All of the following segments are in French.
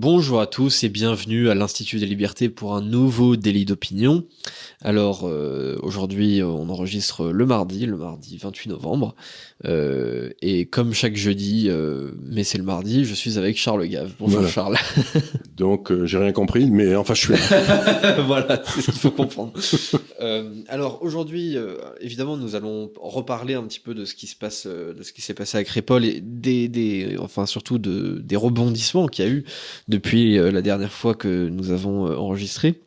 Bonjour à tous et bienvenue à l'Institut des libertés pour un nouveau délit d'opinion. Alors euh, aujourd'hui on enregistre le mardi, le mardi 28 novembre. Euh, et comme chaque jeudi, euh, mais c'est le mardi, je suis avec Charles Gave. Bonjour Voilà. Charles. Donc j'ai rien compris, mais enfin je suis là. voilà, c'est ce qu'il faut comprendre. Alors aujourd'hui, évidemment, nous allons reparler un petit peu de ce qui se passe, de ce qui s'est passé avec Repol et des, des, enfin surtout de, des rebondissements qu'il y a eu depuis euh, la dernière fois que nous avons euh, enregistré.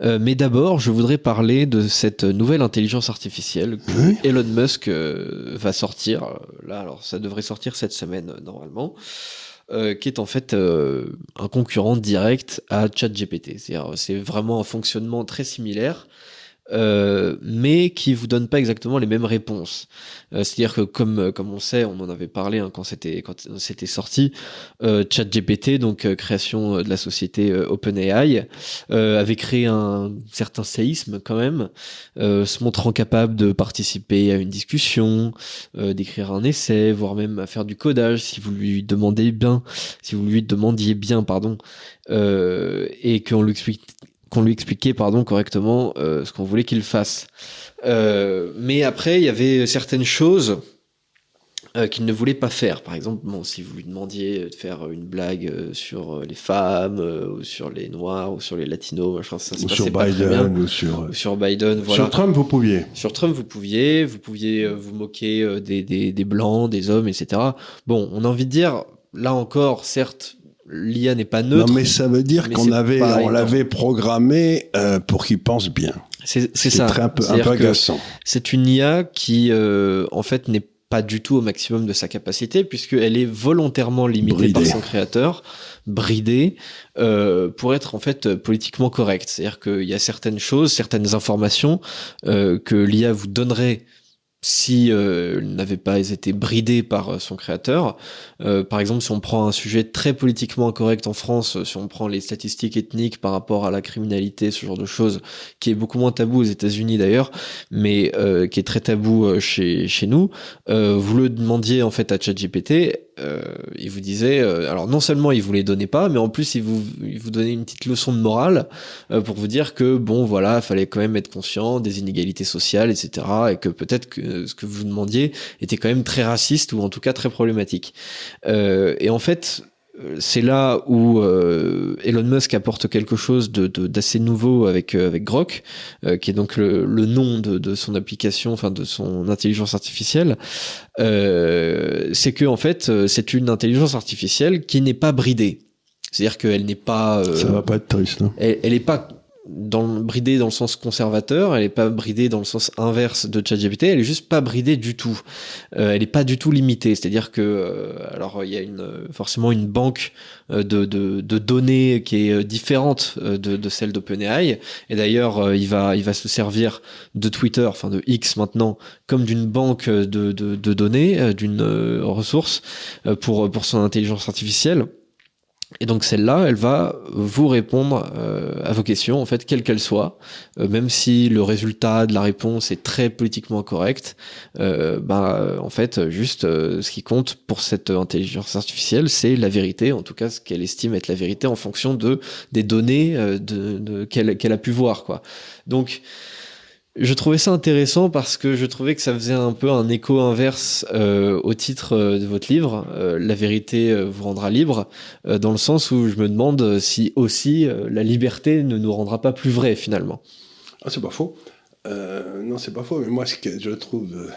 Euh, mais d'abord, je voudrais parler de cette nouvelle intelligence artificielle que Oui. Elon Musk euh, va sortir. euh, Là, alors ça devrait sortir cette semaine normalement. euh, qui est en fait euh, un concurrent direct à ChatGPT. C'est-à-dire, c'est vraiment un fonctionnement très similaire, euh, mais qui vous donne pas exactement les mêmes réponses. Euh, C'est-à-dire que comme euh, comme on sait, on en avait parlé hein, quand c'était quand c'était sorti, euh, ChatGPT, donc euh, création de la société OpenAI, avait créé un certain séisme quand même, se montrant capable de participer à une discussion, d'écrire un essai, voire même à faire du codage si vous lui demandez bien, si vous lui demandiez bien, pardon, et qu'on lui explique qu'on lui expliquait pardon correctement euh, ce qu'on voulait qu'il fasse. Euh, mais après, il y avait certaines choses euh, qu'il ne voulait pas faire. Par exemple, bon, si vous lui demandiez de faire une blague sur les femmes, ou sur les noirs, ou sur les latinos, machin, ça se Ou sur pas très bien. Biden ou sur. Ou sur Biden, voilà. Sur Trump, vous pouviez. Sur Trump, vous pouviez, vous pouviez vous moquer des, des, des blancs, des hommes, etc. Bon, on a envie de dire, là encore, certes, l'IA n'est pas neutre. Non, mais ça veut dire qu'on avait, on l'avait programmé euh, pour qu'il pense bien. c'est ça. très un peu, un peu agaçant. C'est une IA qui, euh, en fait, n'est pas du tout au maximum de sa capacité, puisqu'elle est volontairement limitée Bridée. par son créateur, bridée, euh, pour être en fait politiquement correcte. C'est-à-dire qu'il y a certaines choses, certaines informations euh, que l'IA vous donnerait si euh, n'avait pas été bridée par euh, son créateur. Euh, par exemple, si on prend un sujet très politiquement incorrect en France, euh, si on prend les statistiques ethniques par rapport à la criminalité, ce genre de choses, qui est beaucoup moins tabou aux États-Unis d'ailleurs, mais euh, qui est très tabou euh, chez, chez nous, vous le demandiez en fait à ChatGPT, il vous disait, alors non seulement il vous les donnait pas, mais en plus il vous, il vous donnait une petite leçon de morale pour vous dire que bon voilà, fallait quand même être conscient des inégalités sociales, etc. Et que peut-être que ce que vous demandiez était quand même très raciste ou en tout cas très problématique. Euh, et en fait, euh, c'est là où euh, Elon Musk apporte quelque chose de de- d'assez nouveau avec euh, avec Grok, euh, qui est donc le, le nom de, de son application, enfin de son intelligence artificielle. Euh, c'est que en fait, euh, c'est une intelligence artificielle qui n'est pas bridée. C'est-à-dire qu'elle n'est pas euh, Ça va pas être triste, non elle, elle est pas dans bridée dans le sens conservateur, elle est pas bridée dans le sens inverse de ChatGPT, elle est juste pas bridée du tout. Euh, elle est pas du tout limitée, c'est-à-dire que euh, alors il y a forcément une banque euh, de, de, de données qui est différente de, celle d'OpenAI et d'ailleurs il va il se servir de Twitter, enfin de X maintenant comme d'une banque de, de, données, d'une ressource pour pour son intelligence artificielle. Et donc celle-là, elle va vous répondre euh, à vos questions, en fait, quelles qu'elles soient, Euh, même si le résultat de la réponse est très politiquement correct. Euh, bah, en fait, juste euh, ce qui compte pour cette intelligence artificielle, c'est la vérité, en tout cas ce qu'elle estime être la vérité en fonction de des données euh, de, de- qu'elle qu'elle a pu voir, quoi. Donc je trouvais ça intéressant parce que je trouvais que ça faisait un peu un écho inverse euh, au titre euh, de votre livre, euh, La vérité vous rendra libre, dans le sens où je me demande si aussi la liberté ne nous rendra pas plus vrai finalement. Ah, c'est pas faux. Non, c'est pas faux, mais moi, ce que je trouve.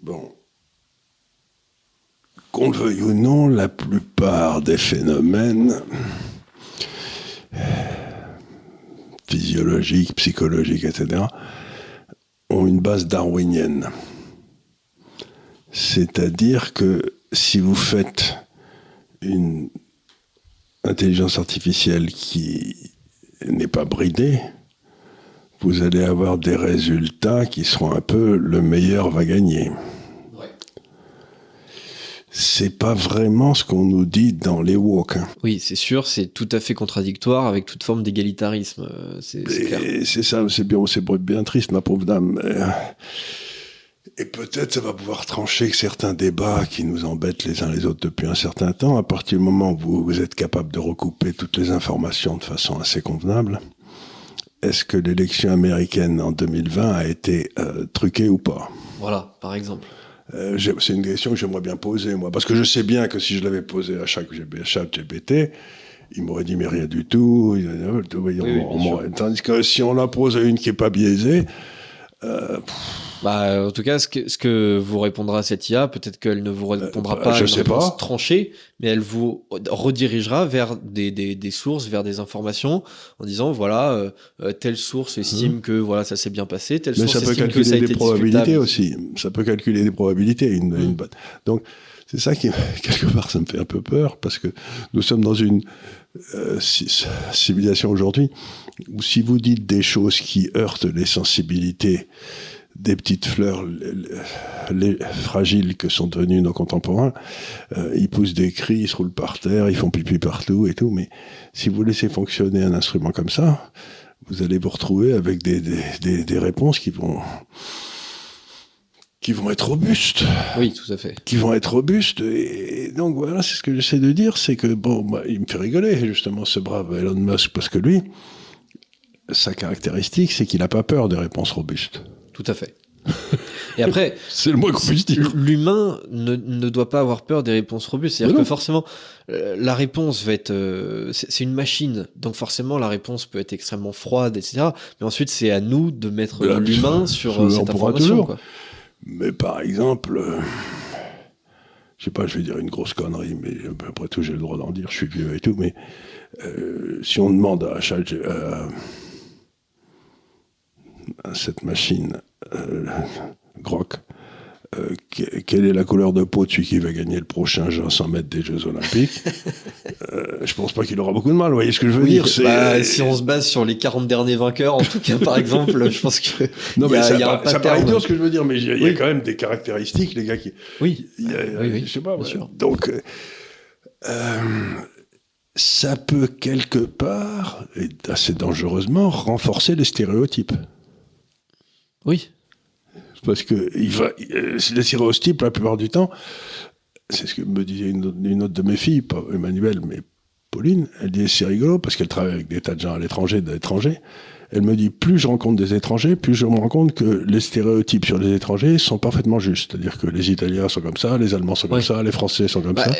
Bon. Qu'on le veuille ou non, la plupart des phénomènes. Physiologiques, psychologiques, etc., ont une base darwinienne. C'est-à-dire que si vous faites une intelligence artificielle qui n'est pas bridée, vous allez avoir des résultats qui seront un peu le meilleur va gagner. C'est pas vraiment ce qu'on nous dit dans les walks. Hein. Oui, c'est sûr, c'est tout à fait contradictoire avec toute forme d'égalitarisme. Euh, c'est ça, c'est bien, c'est bien triste, ma pauvre dame. Et peut-être ça va pouvoir trancher certains débats qui nous embêtent les uns les autres depuis un certain temps. À partir du moment où vous, vous êtes capable de recouper toutes les informations de façon assez convenable, est-ce que l'élection américaine en 2020 a été euh, truquée ou pas? Voilà, par exemple. Euh, c'est une question que j'aimerais bien poser, moi. Parce que je sais bien que si je l'avais posée à chaque, GPT, il m'aurait dit mais rien du tout. tandis que si on la pose à une qui est pas biaisée, euh, bah, en tout cas, ce que, ce que vous répondra cette IA, peut-être qu'elle ne vous répondra pas je sais pas. tranchée, mais elle vous redirigera vers des, des, des, sources, vers des informations, en disant voilà, euh, euh, telle source estime mmh. que voilà ça s'est bien passé, telle mais source ça peut calculer que ça a des probabilités aussi. Ça peut calculer des probabilités. Une, une... Mmh. Donc c'est ça qui quelque part ça me fait un peu peur parce que nous sommes dans une euh, civilisation aujourd'hui où si vous dites des choses qui heurtent les sensibilités des petites fleurs les, fragiles que sont devenus nos contemporains. Euh, ils poussent des cris, ils se roulent par terre, ils font pipi partout et tout. Mais si vous laissez fonctionner un instrument comme ça, vous allez vous retrouver avec des, des, des, réponses qui vont qui vont être robustes. Oui, tout à fait. Qui vont être robustes. Et, donc voilà, c'est ce que j'essaie de dire, c'est que bon, bah, il me fait rigoler justement ce brave Elon Musk parce que lui, sa caractéristique, c'est qu'il n'a pas peur des réponses robustes. Tout à fait. Et après, c'est le moins L'humain ne, ne, doit pas avoir peur des réponses robustes. C'est-à-dire que forcément, euh, la réponse va être, euh, c'est une machine, donc forcément la réponse peut être extrêmement froide, etc. Mais ensuite, c'est à nous de mettre l'humain sur euh, cette information. Quoi. Mais par exemple, je sais pas, je vais dire une grosse connerie, mais après tout, j'ai le droit d'en dire. Je suis vieux et tout, mais si on demande à chaque cette machine euh, Grok, euh, quelle est la couleur de peau de celui qui va gagner le prochain 100 mètres des Jeux Olympiques euh, Je pense pas qu'il aura beaucoup de mal. Vous voyez ce que je veux dire bah, Si on se base sur les 40 derniers vainqueurs, en tout cas, par exemple, je pense que. Non, mais ça, paraît idiot ce que je veux dire, mais il y, a quand même des caractéristiques, les gars qui. Oui. oui, Je sais pas. Donc. ça peut quelque part, et assez dangereusement, renforcer les stéréotypes. Oui. Parce que euh, les stéréotypes, la plupart du temps, c'est ce que me disait une autre, de mes filles, pas Emmanuel, mais Pauline, elle dit c'est rigolo parce qu'elle travaille avec des tas de gens à l'étranger, d'étrangers. Elle me dit plus je rencontre des étrangers, plus je me rends compte que les stéréotypes sur les étrangers sont parfaitement justes. C'est-à-dire que les Italiens sont comme ça, les Allemands sont comme ça, les Français sont comme bah, ça.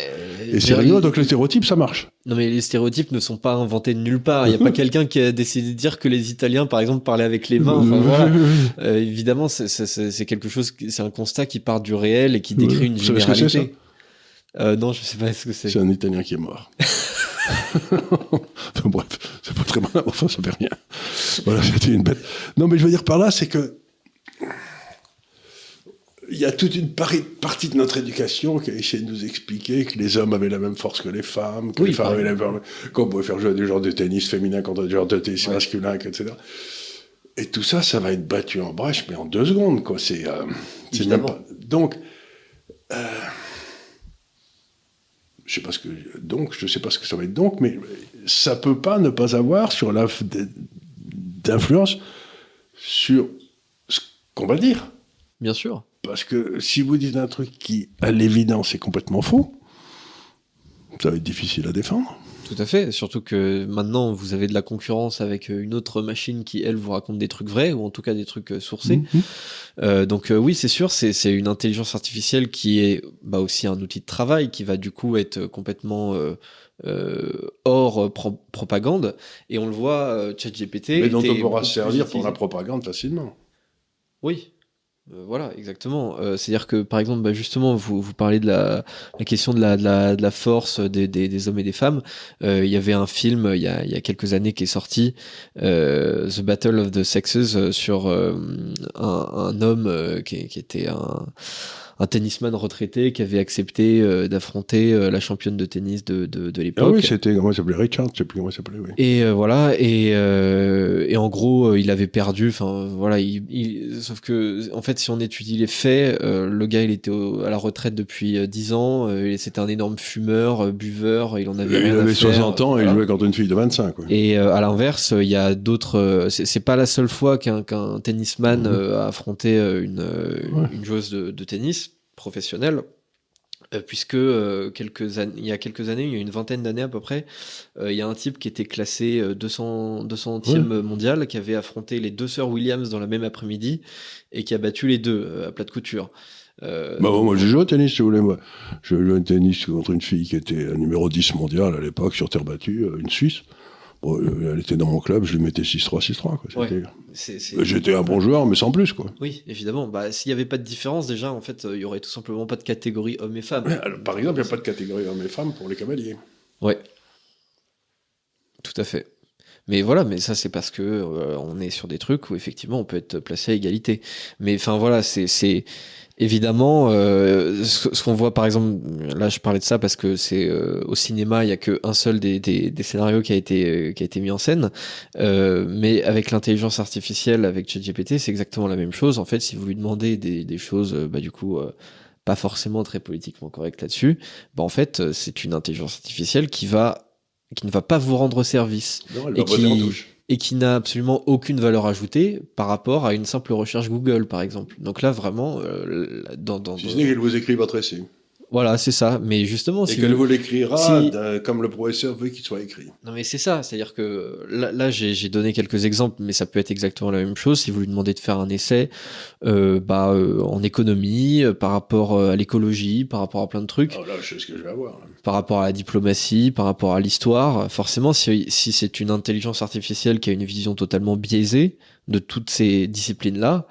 Et c'est rigolo, donc les stéréotypes, ça marche. Non, mais les stéréotypes ne sont pas inventés de nulle part. Il n'y a pas quelqu'un qui a décidé de dire que les Italiens, par exemple, parlaient avec les mains. Enfin, voilà. Euh, évidemment, c'est quelque chose, c'est un constat qui part du réel et qui décrit une généralité. Euh, non, je sais pas ce que c'est. C'est un Italien qui est mort. enfin, bref, c'est pas très mal, enfin, ça fait rien. Voilà, c'était une bête. Non, mais je veux dire par là, c'est que il y a toute une partie de notre éducation qui a essayé de nous expliquer que les hommes avaient la même force que les femmes, que les femmes avaient la même qu'on pouvait faire jouer des genres de tennis féminin contre des genres de tennis masculin, etc. Et tout ça, ça va être battu en brèche, mais en deux secondes, quoi. C'est, euh, Donc, euh, je sais pas ce que donc, je sais pas ce que ça va être donc, mais ça peut pas ne pas avoir sur la d'influence sur ce qu'on va dire. Bien sûr. Parce que si vous dites un truc qui, à l'évidence, est complètement faux, ça va être difficile à défendre. Tout à fait, surtout que maintenant vous avez de la concurrence avec euh, une autre machine qui, elle, vous raconte des trucs vrais, ou en tout cas des trucs euh, sourcés. Mhm. Euh, donc oui, c'est sûr, c'est une intelligence artificielle qui est bah, aussi un outil de travail, qui va du coup être complètement hors propagande. Et on le voit, ChatGPT... Mais dont on pourra se servir pour la propagande facilement. Oui, Euh, voilà, exactement. Euh, C'est-à-dire que, par exemple, bah, justement, vous, parlez de la, question de la, la, force des, hommes et des femmes. Euh, Il y avait un film il y a, quelques années qui est sorti, The Battle of the Sexes, sur un, homme qui était un, un tennisman retraité qui avait accepté euh, d'affronter euh, la championne de tennis de, de, de Ah l'époque. oui, c'était, comment il s'appelait Richard, je sais plus comment il s'appelait, oui. Et euh, voilà, et, euh, et en gros, euh, il avait perdu. Enfin, voilà, il, il- sauf que, en fait, si on étudie les faits, euh, le gars, il était au- à la retraite depuis euh, 10 ans. euh, c'était un énorme fumeur, buveur. Il en avait il à avait faire, 60 ans et il jouait contre une fille de 25, quoi. Et euh, à l'inverse, il y a d'autres. c'est pas la seule fois qu'un qu'un tennisman a affronté une, Ouais. une joueuse de, de tennis professionnelle. euh, Puisque euh, quelques il y a quelques années, il y a une vingtaine d'années à peu près, euh, il y a un type qui était classé euh, 200, 200e mondial, qui avait affronté les deux sœurs Williams dans la même après-midi et qui a battu les deux euh, à plat de couture. Bah, moi, j'ai joué au tennis, si vous voulez, moi. J'ai joué au tennis contre une fille qui était numéro 10 mondial à l'époque, sur terre battue, une Suisse. Bon, euh, elle était dans mon club, je lui mettais 6-3, 6-3, quoi. Ouais. C'était- c'est- c'est- Euh, J'étais un bon joueur, mais sans plus, quoi. Oui, évidemment. Bah, s'il n'y avait pas de différence, déjà, en fait, euh, il y aurait tout simplement pas de catégorie hommes et femmes. Alors, par exemple, il n'y a pas de catégorie hommes et femmes pour les cavaliers. Ouais. Tout à fait. Mais voilà, mais ça c'est parce que euh, on est sur des trucs où effectivement on peut être placé à égalité. Mais enfin voilà, c'est évidemment euh, ce, qu'on voit par exemple. Là, je parlais de ça parce que c'est euh, au cinéma, il y a que un seul des, des, des scénarios qui a été euh, qui a été mis en scène. Euh, mais avec l'intelligence artificielle, avec ChatGPT, c'est exactement la même chose. En fait, si vous lui demandez des, des choses, euh, bah du coup. pas forcément très politiquement correct là-dessus, bah en fait, c'est une intelligence artificielle qui va qui ne va pas vous rendre service Non, Et qui- touche. et qui n'a absolument aucune valeur ajoutée par rapport à une simple recherche Google, par exemple. Donc là, vraiment, euh, dans, dans, Si ce n'est qu'elle vous écrit votre essai. Voilà, c'est ça. Mais justement, Et si qu'elle vous- vous l'écrira si- d'un- comme le professeur veut qu'il soit écrit. Non mais c'est ça, c'est-à-dire que là, là, j'ai j'ai donné quelques exemples, mais ça peut être exactement la même chose. Si vous lui demandez de faire un essai, euh, bah, euh, en économie, euh, par rapport euh, à l'écologie, par rapport à plein de trucs, Alors là, je sais ce que je vais avoir. là. par rapport à la diplomatie, par rapport à l'histoire, forcément, si, si c'est une intelligence artificielle qui a une vision totalement biaisée de toutes ces disciplines-là,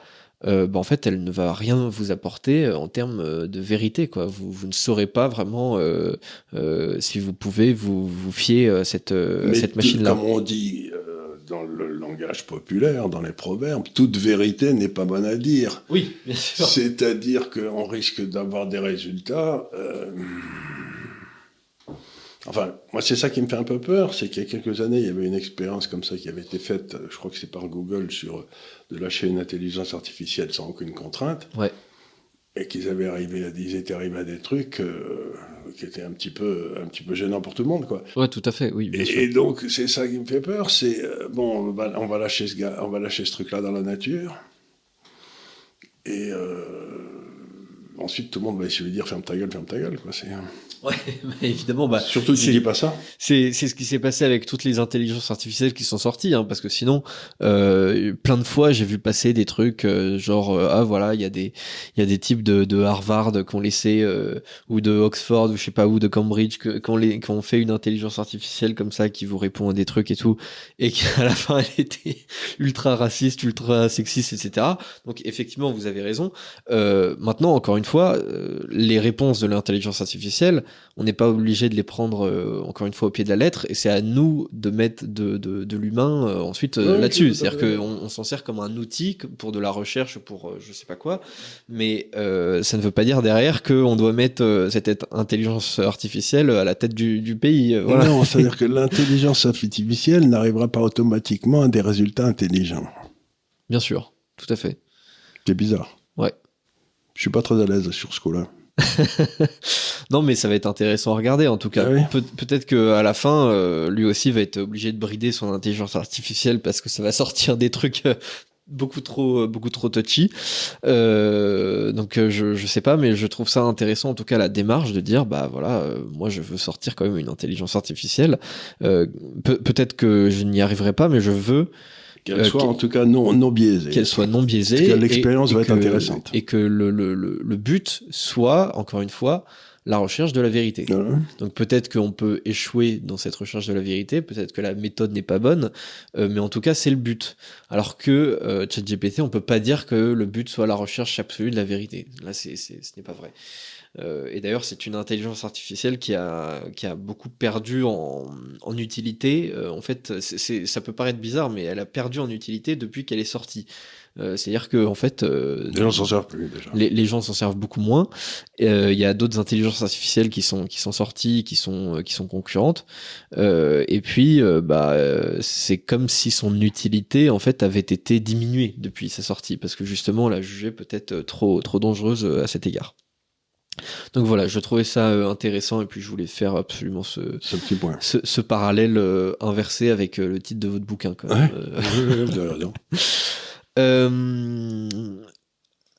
euh, bah, en fait, elle ne va rien vous apporter euh, en termes euh, de vérité. Quoi. Vous, vous ne saurez pas vraiment euh, euh, si vous pouvez vous, vous fier à cette, cette machine-là. Comme on dit dans le langage populaire, dans les proverbes, toute vérité n'est pas bonne à dire. Oui, bien sûr. C'est-à-dire qu'on risque d'avoir des résultats. Enfin, moi, c'est ça qui me fait un peu peur, c'est qu'il y a quelques années, il y avait une expérience comme ça qui avait été faite, je crois que c'est par Google, sur euh, de lâcher une intelligence artificielle sans aucune contrainte. Ouais. Et qu'ils avaient arrivé à, ils étaient arrivés à des trucs euh, qui étaient un petit peu, un petit peu gênants pour tout le monde, quoi. Ouais, tout à fait, oui, bien sûr. Et, donc, c'est ça qui me fait peur, c'est, euh, bon, on va, on va lâcher ce gars, on va lâcher ce truc-là dans la nature. Et euh, ensuite, tout le monde va essayer de lui dire ferme ta gueule, ferme ta gueule. Quoi. C'est, Ouais, évidemment, bah, Surtout si c'est- pas ça. C'est c'est ce qui s'est passé avec toutes les intelligences artificielles qui sont sorties, hein, parce que sinon, euh, plein de fois, j'ai vu passer des trucs euh, genre euh, ah voilà, il y a des il y a des types de, de Harvard qui ont laissé euh, ou de Oxford ou je sais pas où de Cambridge ont, les- qui ont fait une intelligence artificielle comme ça qui vous répond à des trucs et tout, et qu'à la fin elle était ultra raciste, ultra sexiste, etc. Donc effectivement, vous avez raison. Euh, maintenant, encore une fois, euh, les réponses de l'intelligence artificielle on n'est pas obligé de les prendre euh, encore une fois au pied de la lettre et c'est à nous de mettre de, de, de l'humain euh, ensuite euh, là-dessus c'est-à-dire qu'on on, s'en sert comme un outil pour de la recherche pour euh, je sais pas quoi mais euh, ça ne veut pas dire derrière qu'on doit mettre euh, cette int- intelligence artificielle à la tête du, du pays euh, voilà Non, c'est-à-dire que l'intelligence artificielle n'arrivera pas automatiquement à des résultats intelligents. bien sûr tout à fait C'est bizarre. Ouais. Je suis pas très à l'aise sur ce coup-là. non mais ça va être intéressant à regarder en tout cas. Ah peut-être que à la fin euh, lui aussi va être obligé de brider son intelligence artificielle parce que ça va sortir des trucs euh, beaucoup trop euh, beaucoup trop touchy. Euh, donc je je sais pas mais je trouve ça intéressant en tout cas la démarche de dire bah voilà euh, moi je veux sortir quand même une intelligence artificielle. Euh, peut- peut-être que je n'y arriverai pas mais je veux Qu'elle Euh, soit en tout cas non, non biaisée. qu'elle soit non biaisée. Et- l'expérience va être que- intéressante. Et que le, le, le, le but soit, encore une fois, la recherche de la vérité. Voilà. Donc peut-être qu'on peut échouer dans cette recherche de la vérité, peut-être que la méthode n'est pas bonne, euh, mais en tout cas c'est le but. Alors que euh, ChatGPT, on peut pas dire que le but soit la recherche absolue de la vérité. Là, c'est, c'est- ce n'est pas vrai. Euh, et d'ailleurs, c'est une intelligence artificielle qui a, qui a beaucoup perdu en, en utilité. Euh, en fait, c'est, ça peut paraître bizarre, mais elle a perdu en utilité depuis qu'elle est sortie. Euh, c'est-à-dire que en fait, euh, Les gens s'en servent plus déjà. les, les gens s'en servent beaucoup moins. Euh, Il y a d'autres intelligences artificielles qui sont qui sont sorties, qui sont euh, qui sont concurrentes. Euh, et puis, bah, c'est comme si son utilité en fait avait été diminuée depuis sa sortie, parce que justement, on l'a jugée peut-être trop trop dangereuse à cet égard. Donc voilà, je trouvais ça euh, intéressant et puis je voulais faire absolument ce Ce petit point. ce, ce parallèle euh, inversé avec euh, le titre de votre bouquin. Quand même. Euh,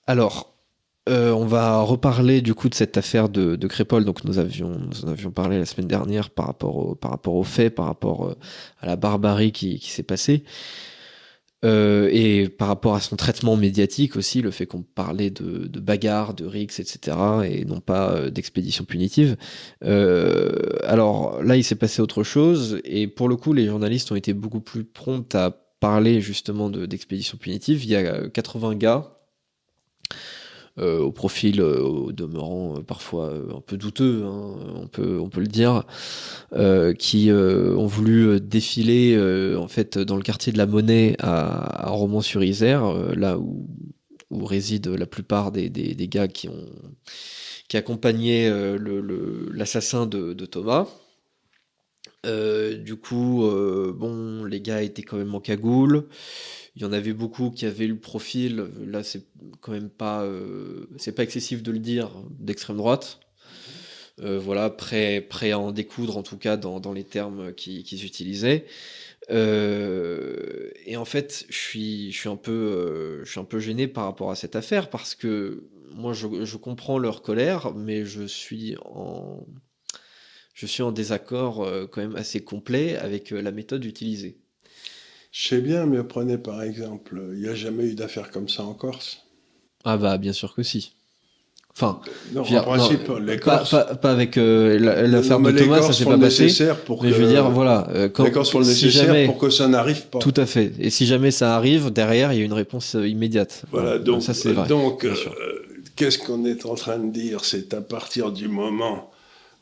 alors, euh, on va reparler du coup de cette affaire de, de Crépol. Donc, nous avions, nous en avions parlé la semaine dernière par rapport au, par rapport aux faits, par rapport euh, à la barbarie qui, qui s'est passée. Euh, et par rapport à son traitement médiatique aussi, le fait qu'on parlait de, de bagarres, de rixes, etc., et non pas euh, d'expéditions punitives. Euh, alors là, il s'est passé autre chose, et pour le coup, les journalistes ont été beaucoup plus prompts à parler justement de- d'expéditions punitives. Il y a euh, 80 gars euh, au profil euh, au demeurant euh, parfois un peu douteux, hein, on peut on peut le dire, qui ont voulu défiler en fait dans le quartier de la Monnaie à, Romans-sur-Isère, là où résident la plupart des, gars qui ont qui accompagnaient l'assassin de, Thomas. Du coup, bon, les gars étaient quand même en cagoule. Il y en avait beaucoup qui avaient le profil, là c'est quand même pas, euh, c'est pas excessif de le dire, d'extrême droite. Euh, voilà, prêt, prêt à en découdre en tout cas dans, dans les termes qu'ils utilisaient. Euh, et en fait, je suis, je suis un peu, euh, je suis un peu gêné par rapport à cette affaire parce que moi, je, je comprends leur colère, mais je suis en, je suis en désaccord euh, quand même assez complet avec euh, la méthode utilisée. Je sais bien, mais prenez par exemple, il n'y a jamais eu d'affaire comme ça en Corse. Ah bah bien sûr que si. Enfin, Non, en principe, non, les pas, Corses. pas, pas avec euh, la- l'affaire de Thomas, ça s'est pas passé. nécessaire pour Mais que, je veux dire, voilà, euh, quand, les Corses font le si nécessaire jamais, pour que ça n'arrive pas. tout à fait. Et si jamais ça arrive, derrière, il y a une réponse euh, immédiate. Voilà, donc, ça c'est vrai. donc euh, qu'est-ce qu'on est en train de dire? C'est à partir du moment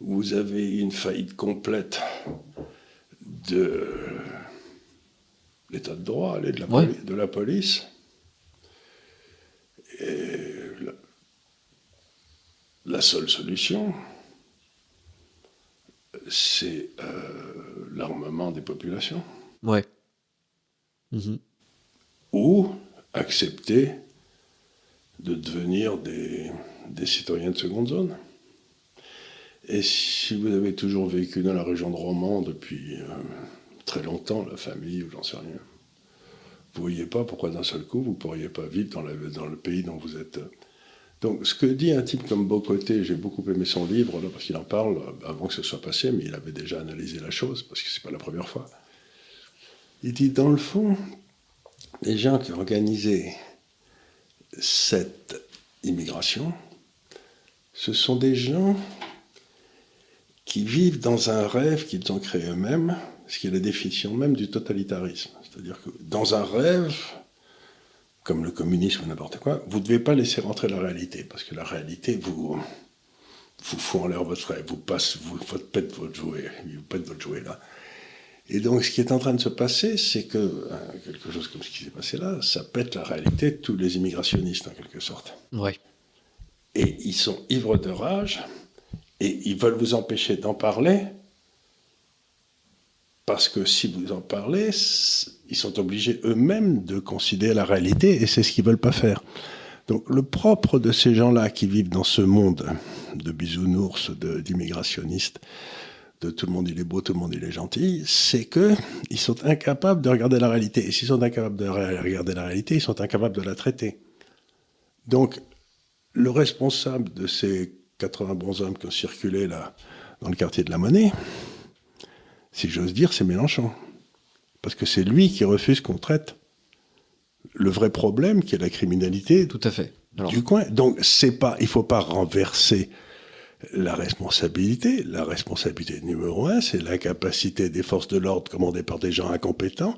où vous avez une faillite complète de l'état de droit, et de la, Ouais. poli- de la police, et la, la seule solution, c'est euh, l'armement des populations. Ouais. Mhm. ou accepter de devenir des, des citoyens de seconde zone. Et si vous avez toujours vécu dans la région de Romans depuis euh, très longtemps, la famille ou j'en sais rien, vous voyez pas pourquoi d'un seul coup vous pourriez pas vivre dans, le pays dont vous êtes. Donc ce que dit un type comme Bocoté, j'ai beaucoup aimé son livre là, parce qu'il en parle avant que ce soit passé, mais il avait déjà analysé la chose parce que c'est pas la première fois. Il dit dans le fond, les gens qui ont organisé cette immigration, ce sont des gens qui vivent dans un rêve qu'ils ont créé eux-mêmes, ce qui est la définition même du totalitarisme. C'est-à-dire que dans un rêve, comme le communisme ou n'importe quoi, vous ne devez pas laisser rentrer la réalité, parce que la réalité vous, vous fout en l'air votre rêve, vous passe, vous, vous pète votre jouet, vous pète votre jouet là. Et donc, ce qui est en train de se passer, c'est que euh, quelque chose comme ce qui s'est passé là, ça pète la réalité de tous les immigrationnistes, en quelque sorte. Ouais. Et ils sont ivres de rage, et ils veulent vous empêcher d'en parler, parce que si vous en parlez, ils sont obligés eux-mêmes de considérer la réalité, et c'est ce qu'ils veulent pas faire. Donc, le propre de ces gens-là qui vivent dans ce monde de bisounours, d'immigrationnistes, de tout le monde il est beau, tout le monde il est gentil, c'est que ils sont incapables de regarder la réalité. Et s'ils sont incapables de regarder la réalité, ils sont incapables de la traiter. Donc, le responsable de ces 80 bons hommes qui ont circulé là, dans le quartier de la Monnaie, si j'ose dire, c'est Mélenchon. Parce que c'est lui qui refuse qu'on traite le vrai problème qui est la criminalité Tout à fait. Alors, du coin. Donc, c'est pas, il faut pas renverser la responsabilité, la responsabilité numéro un, c'est l'incapacité des forces de l'ordre commandées par des gens incompétents.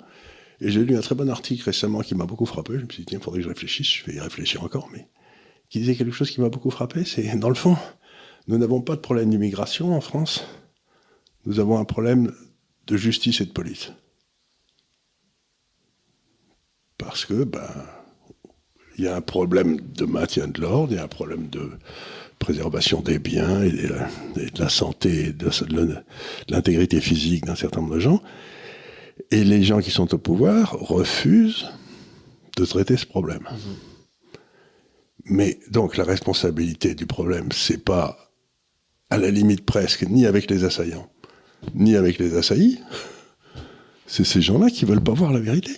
Et j'ai lu un très bon article récemment qui m'a beaucoup frappé. Je me suis dit, tiens, il faudrait que je réfléchisse, je vais y réfléchir encore, mais qui disait quelque chose qui m'a beaucoup frappé, c'est, dans le fond, nous n'avons pas de problème d'immigration en France, nous avons un problème de justice et de police. Parce que, ben, il y a un problème de maintien de l'ordre, il y a un problème de préservation des biens et de la, santé et de, l'intégrité physique d'un certain nombre de gens. Et les gens qui sont au pouvoir refusent de traiter ce problème. Mmh. Mais donc la responsabilité du problème, c'est pas à la limite presque ni avec les assaillants, ni avec les assaillis. C'est ces gens-là qui veulent pas voir la vérité.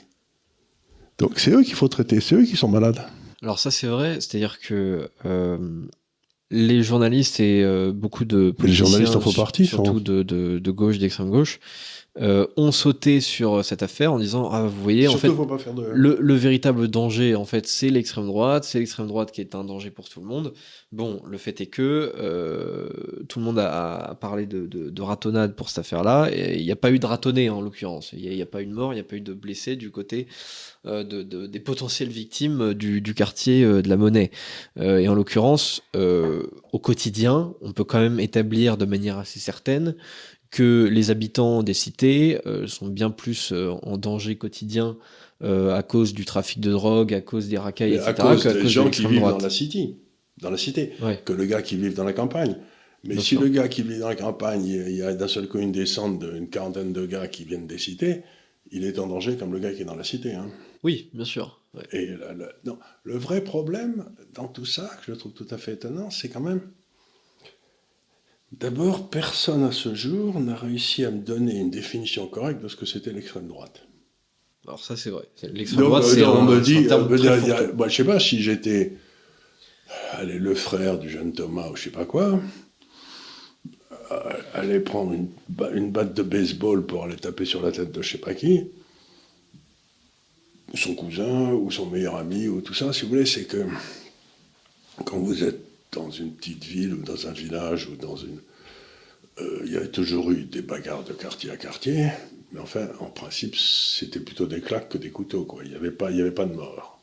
Donc c'est eux qu'il faut traiter, c'est eux qui sont malades. Alors ça c'est vrai, c'est-à-dire que euh, les journalistes et euh, beaucoup de les journalistes en font partie, surtout de, de, de, gauche, d'extrême gauche, euh, ont sauté sur cette affaire en disant ah vous voyez en fait le, le, véritable danger en fait c'est l'extrême droite c'est l'extrême droite qui est un danger pour tout le monde. Bon le fait est que euh, tout le monde a, parlé de, de, de, ratonnade pour cette affaire là et il n'y a pas eu de ratonné en l'occurrence. Il n'y a, a, pas eu de mort il n'y a pas eu de blessés du côté euh, de, des potentielles victimes du, du quartier euh, de la monnaie. Euh, et en l'occurrence au quotidien on peut quand même établir de manière assez certaine que les habitants des cités euh, sont bien plus euh, en danger quotidien euh, à cause du trafic de drogue, à cause des racailles, etc. À cause des gens qui vivent dans la city, dans la cité, que le gars qui vit dans la campagne. Mais si le gars qui vit dans la campagne, il y a d'un seul coup une descente d'une quarantaine de gars qui viennent des cités, il est en danger comme le gars qui est dans la cité. Hein. Oui, bien sûr. Et non, le vrai problème dans tout ça, que je trouve tout à fait étonnant, c'est quand même D'abord, personne à ce jour n'a réussi à me donner une définition correcte de ce que c'était l'extrême droite. Alors ça, c'est vrai. L'extrême droite, c'est on me dit, je ne sais pas si j'étais, allez, le frère du jeune Thomas ou je sais pas quoi, euh, aller prendre une, une, batte de baseball pour aller taper sur la tête de je sais pas qui, son cousin ou son meilleur ami ou tout ça, si vous voulez, c'est que quand vous êtes dans une petite ville ou dans un village ou dans une... Euh, il y a toujours eu des bagarres de quartier à quartier, mais enfin, en principe, c'était plutôt des claques que des couteaux, quoi. Il n'y avait, pas, avait pas de mort.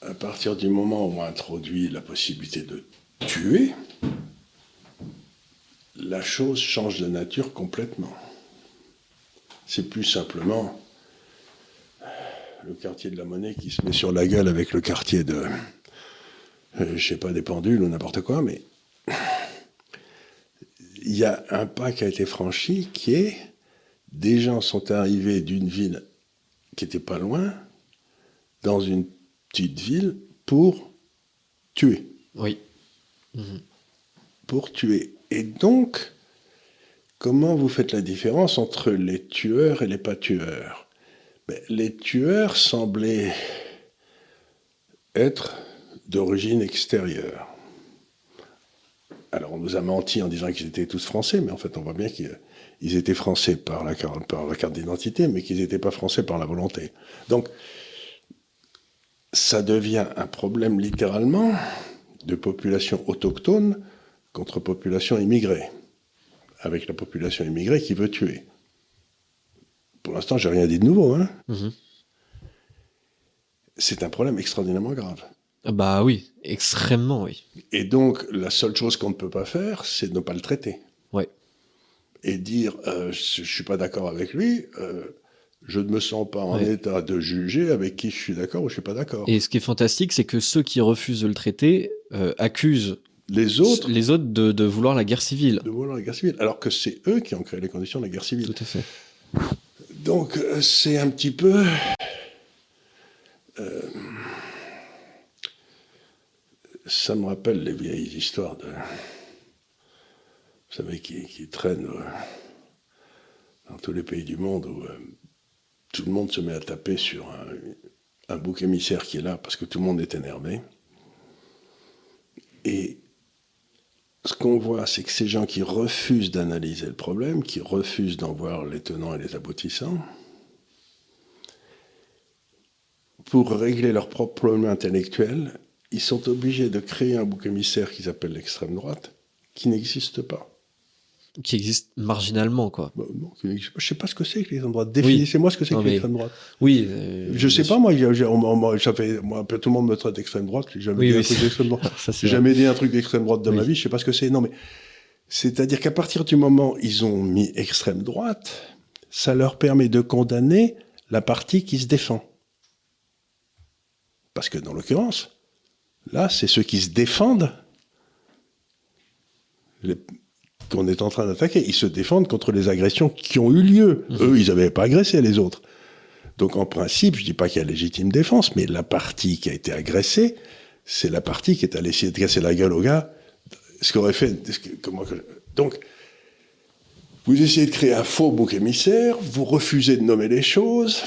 À partir du moment où on introduit la possibilité de tuer, la chose change de nature complètement. C'est plus simplement le quartier de la monnaie qui se met sur la gueule avec le quartier de, euh, je sais pas, des pendules ou n'importe quoi, mais il y a un pas qui a été franchi qui est des gens sont arrivés d'une ville qui était pas loin dans une petite ville pour tuer. Oui. Mhm. Pour tuer. Et donc, comment vous faites la différence entre les tueurs et les pas tueurs? Ben, Les tueurs semblaient être d'origine extérieure. Alors on nous a menti en disant qu'ils étaient tous français, mais en fait on voit bien qu'ils étaient français par la, par la carte d'identité, mais qu'ils n'étaient pas français par la volonté. Donc ça devient un problème littéralement de population autochtone contre population immigrée, avec la population immigrée qui veut tuer. Pour l'instant, j'ai rien dit de nouveau. Hein mm-hmm. C'est un problème extraordinairement grave. Bah oui, extrêmement oui. Et donc, la seule chose qu'on ne peut pas faire, c'est de ne pas le traiter. Ouais. Et dire, euh, je ne suis pas d'accord avec lui, euh, je ne me sens pas en état de juger avec qui je suis d'accord ou je ne suis pas d'accord. Et ce qui est fantastique, c'est que ceux qui refusent de le traiter euh, accusent les autres, les autres de, de, vouloir la guerre civile. De vouloir la guerre civile, alors que c'est eux qui ont créé les conditions de la guerre civile. Tout à fait. Donc, c'est un petit peu ça me rappelle les vieilles histoires de. Vous savez, qui, traînent euh, dans tous les pays du monde où euh, tout le monde se met à taper sur un, un, bouc émissaire qui est là parce que tout le monde est énervé. Et ce qu'on voit, c'est que ces gens qui refusent d'analyser le problème, qui refusent d'en voir les tenants et les aboutissants, pour régler leurs propres problèmes intellectuels, ils sont obligés de créer un bouc émissaire qui s'appelle l'extrême droite qui n'existe pas. Qui existe marginalement, quoi. Bah, non, qui. Je sais pas ce que c'est que l'extrême droite. Définissez-moi ce que c'est que l'extrême droite. Oui. euh, Je sais bien pas, moi, on- ça fait, moi, tout le monde me traite d'extrême droite, j'ai jamais Oui, dit oui, un truc d'extrême droite. Ça, c'est J'ai vrai. jamais dit un truc d'extrême droite de ma vie, je sais pas ce que c'est. Non, mais c'est-à-dire qu'à partir du moment où ils ont mis extrême droite, ça leur permet de condamner la partie qui se défend. Parce que dans l'occurrence, là, c'est ceux qui se défendent les- qu'on est en train d'attaquer. Ils se défendent contre les agressions qui ont eu lieu. Eux, ils n'avaient pas agressé les autres. Donc en principe, je dis pas qu'il y a légitime défense, mais la partie qui a été agressée, c'est la partie qui est allée essayer de casser la gueule au gars. Ce qu'aurait fait. ce que- comment que- donc, vous essayez de créer un faux bouc émissaire, vous refusez de nommer les choses,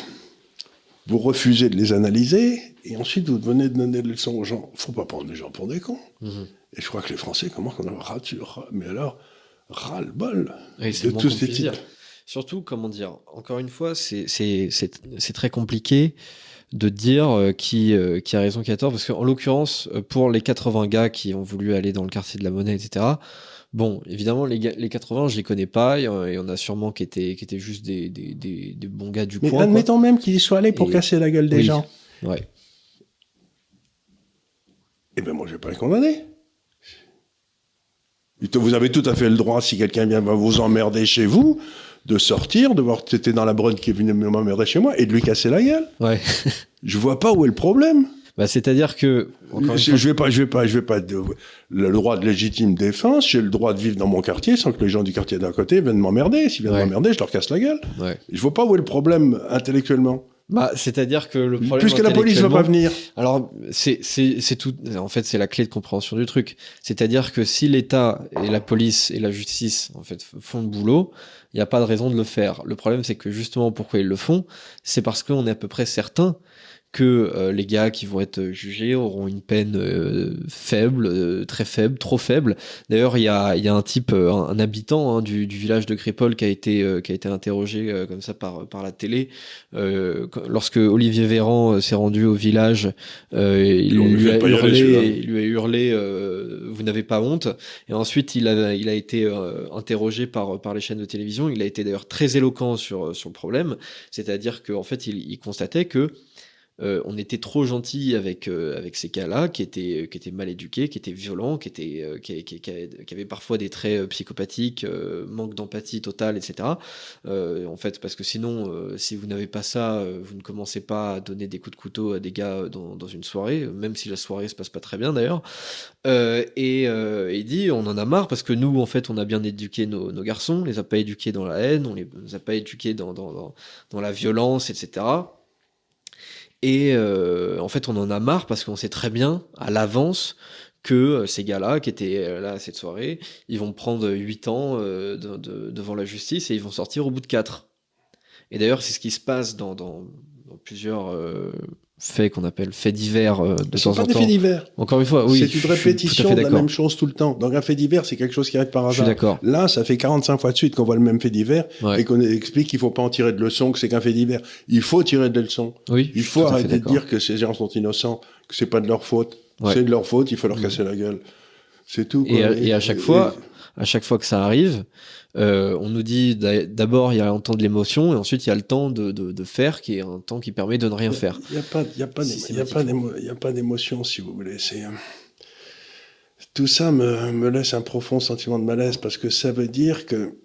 vous refusez de les analyser, et ensuite vous venez de donner des leçons aux gens. faut pas prendre les gens pour des cons. Mhm. Et je crois que les Français commencent à en avoir. Ras- Mais alors, ras-le-bol Oui, de tous ces types. Surtout, comment dire, encore une fois, c'est très compliqué de dire euh, qui, euh, qui a raison, qui a tort, parce qu'en l'occurrence, euh, pour les 80 gars qui ont voulu aller dans le quartier de la monnaie, etc., bon, évidemment, les, gars- les 80, je les connais pas, il y en a sûrement qui étaient, qui étaient juste des, des, des, des bons gars du Mais coin. quoi. admettons même qu'ils y soient allés pour Et- casser la gueule des Oui. gens. Ouais. Eh bien, moi, je vais pas les condamner. Vous avez tout à fait le droit, si quelqu'un vient vous emmerder chez vous, de sortir, de voir que c'était dans la brune qui est venu m'emmerder chez moi et de lui casser la gueule. Ouais. Je vois pas où est le problème. Bah, C'est-à-dire que, Je, je vais pas, je vais pas, je vais pas. de- le droit de légitime défense, j'ai le droit de vivre dans mon quartier sans que les gens du quartier d'à côté viennent m'emmerder. S'ils viennent Ouais. m'emmerder, je leur casse la gueule. ouais. Je vois pas où est le problème intellectuellement. Bah, c'est-à-dire que le problème. Puisque la police va pas venir. Alors, c'est c'est- c'est tout. En fait, c'est la clé de compréhension du truc. C'est-à-dire que si l'État et la police et la justice en fait font le boulot, il n'y a pas de raison de le faire. Le problème, c'est que justement, pourquoi ils le font, c'est parce qu'on est à peu près certain que euh, les gars qui vont être jugés auront une peine euh, faible, euh, très faible, trop faible. D'ailleurs, il y a, y a un type, un, un habitant hein, du, du village de Crépol qui a été, euh, qui a été interrogé euh, comme ça par, par la télé. Euh, lorsque Olivier Véran s'est rendu au village, euh, il, lui lui a aller, hurlé, il lui a hurlé euh, Vous n'avez pas honte ?» Et ensuite, il a, il a été euh, interrogé par, par les chaînes de télévision. Il a été d'ailleurs très éloquent sur, sur le problème. C'est-à-dire qu'en fait, il, il constatait que euh, on était trop gentil avec euh, avec ces gars-là qui étaient qui étaient mal éduqués, qui étaient violents, qui étaient euh, avaient parfois des traits euh, psychopathiques, euh, manque d'empathie totale, etc. Euh, en fait, parce que sinon, euh, si vous n'avez pas ça, euh, vous ne commencez pas à donner des coups de couteau à des gars dans, une soirée, euh, même si la soirée se passe pas très bien d'ailleurs. Euh, et euh, il dit, on en a marre parce que nous, en fait, on a bien éduqué nos, garçons, on les a pas éduqués dans la haine, on les a pas éduqués dans la violence, etc. Et euh, en fait, on en a marre parce qu'on sait très bien à l'avance que euh, ces gars-là, qui étaient euh, là cette soirée, ils vont prendre 8 ans euh, de- de- devant la justice et ils vont sortir au bout de 4. Et d'ailleurs, c'est ce qui se passe dans, dans- dans plusieurs faits qu'on appelle faits divers euh, de temps pas en des temps. faits divers. Encore une fois, oui. c'est une répétition fait de la même chose tout le temps. Donc un fait divers, c'est quelque chose qui arrive par Je suis hasard. d'accord. Là, ça fait 45 fois de suite qu'on voit le même fait divers Ouais. et qu'on explique qu'il faut pas en tirer de leçons, que c'est qu'un fait divers. Il faut tirer des leçons. Oui, Il faut arrêter de dire que ces gens sont innocents, que c'est pas de leur faute. Ouais. C'est de leur faute, il faut leur Mhm. casser la gueule. C'est tout. Et à chaque fois, à chaque fois que ça arrive, euh, on nous dit d'a- d'abord il y a un temps de l'émotion et ensuite il y a le temps de, de, de faire qui est un temps qui permet de ne rien faire. Il n'y pas, a pas d'émotion, si vous voulez. C'est euh, tout ça me, me laisse un profond sentiment de malaise parce que ça veut dire que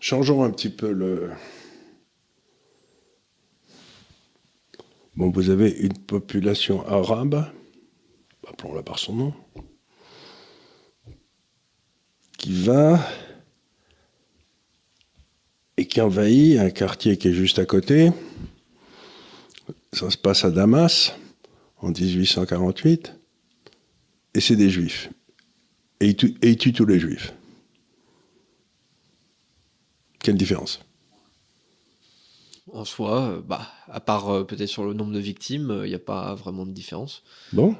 changeons un petit peu le. Bon, vous avez une population arabe, appelons-la par son nom, qui va et qui envahit un quartier qui est juste à côté. Ça se passe à Damas en 1848. Et c'est des juifs. Et ils, tuent, et tous les juifs. Quelle différence? En soi, euh, bah, à part euh, peut-être sur le nombre de victimes, euh, il n'y a pas vraiment de différence. Bon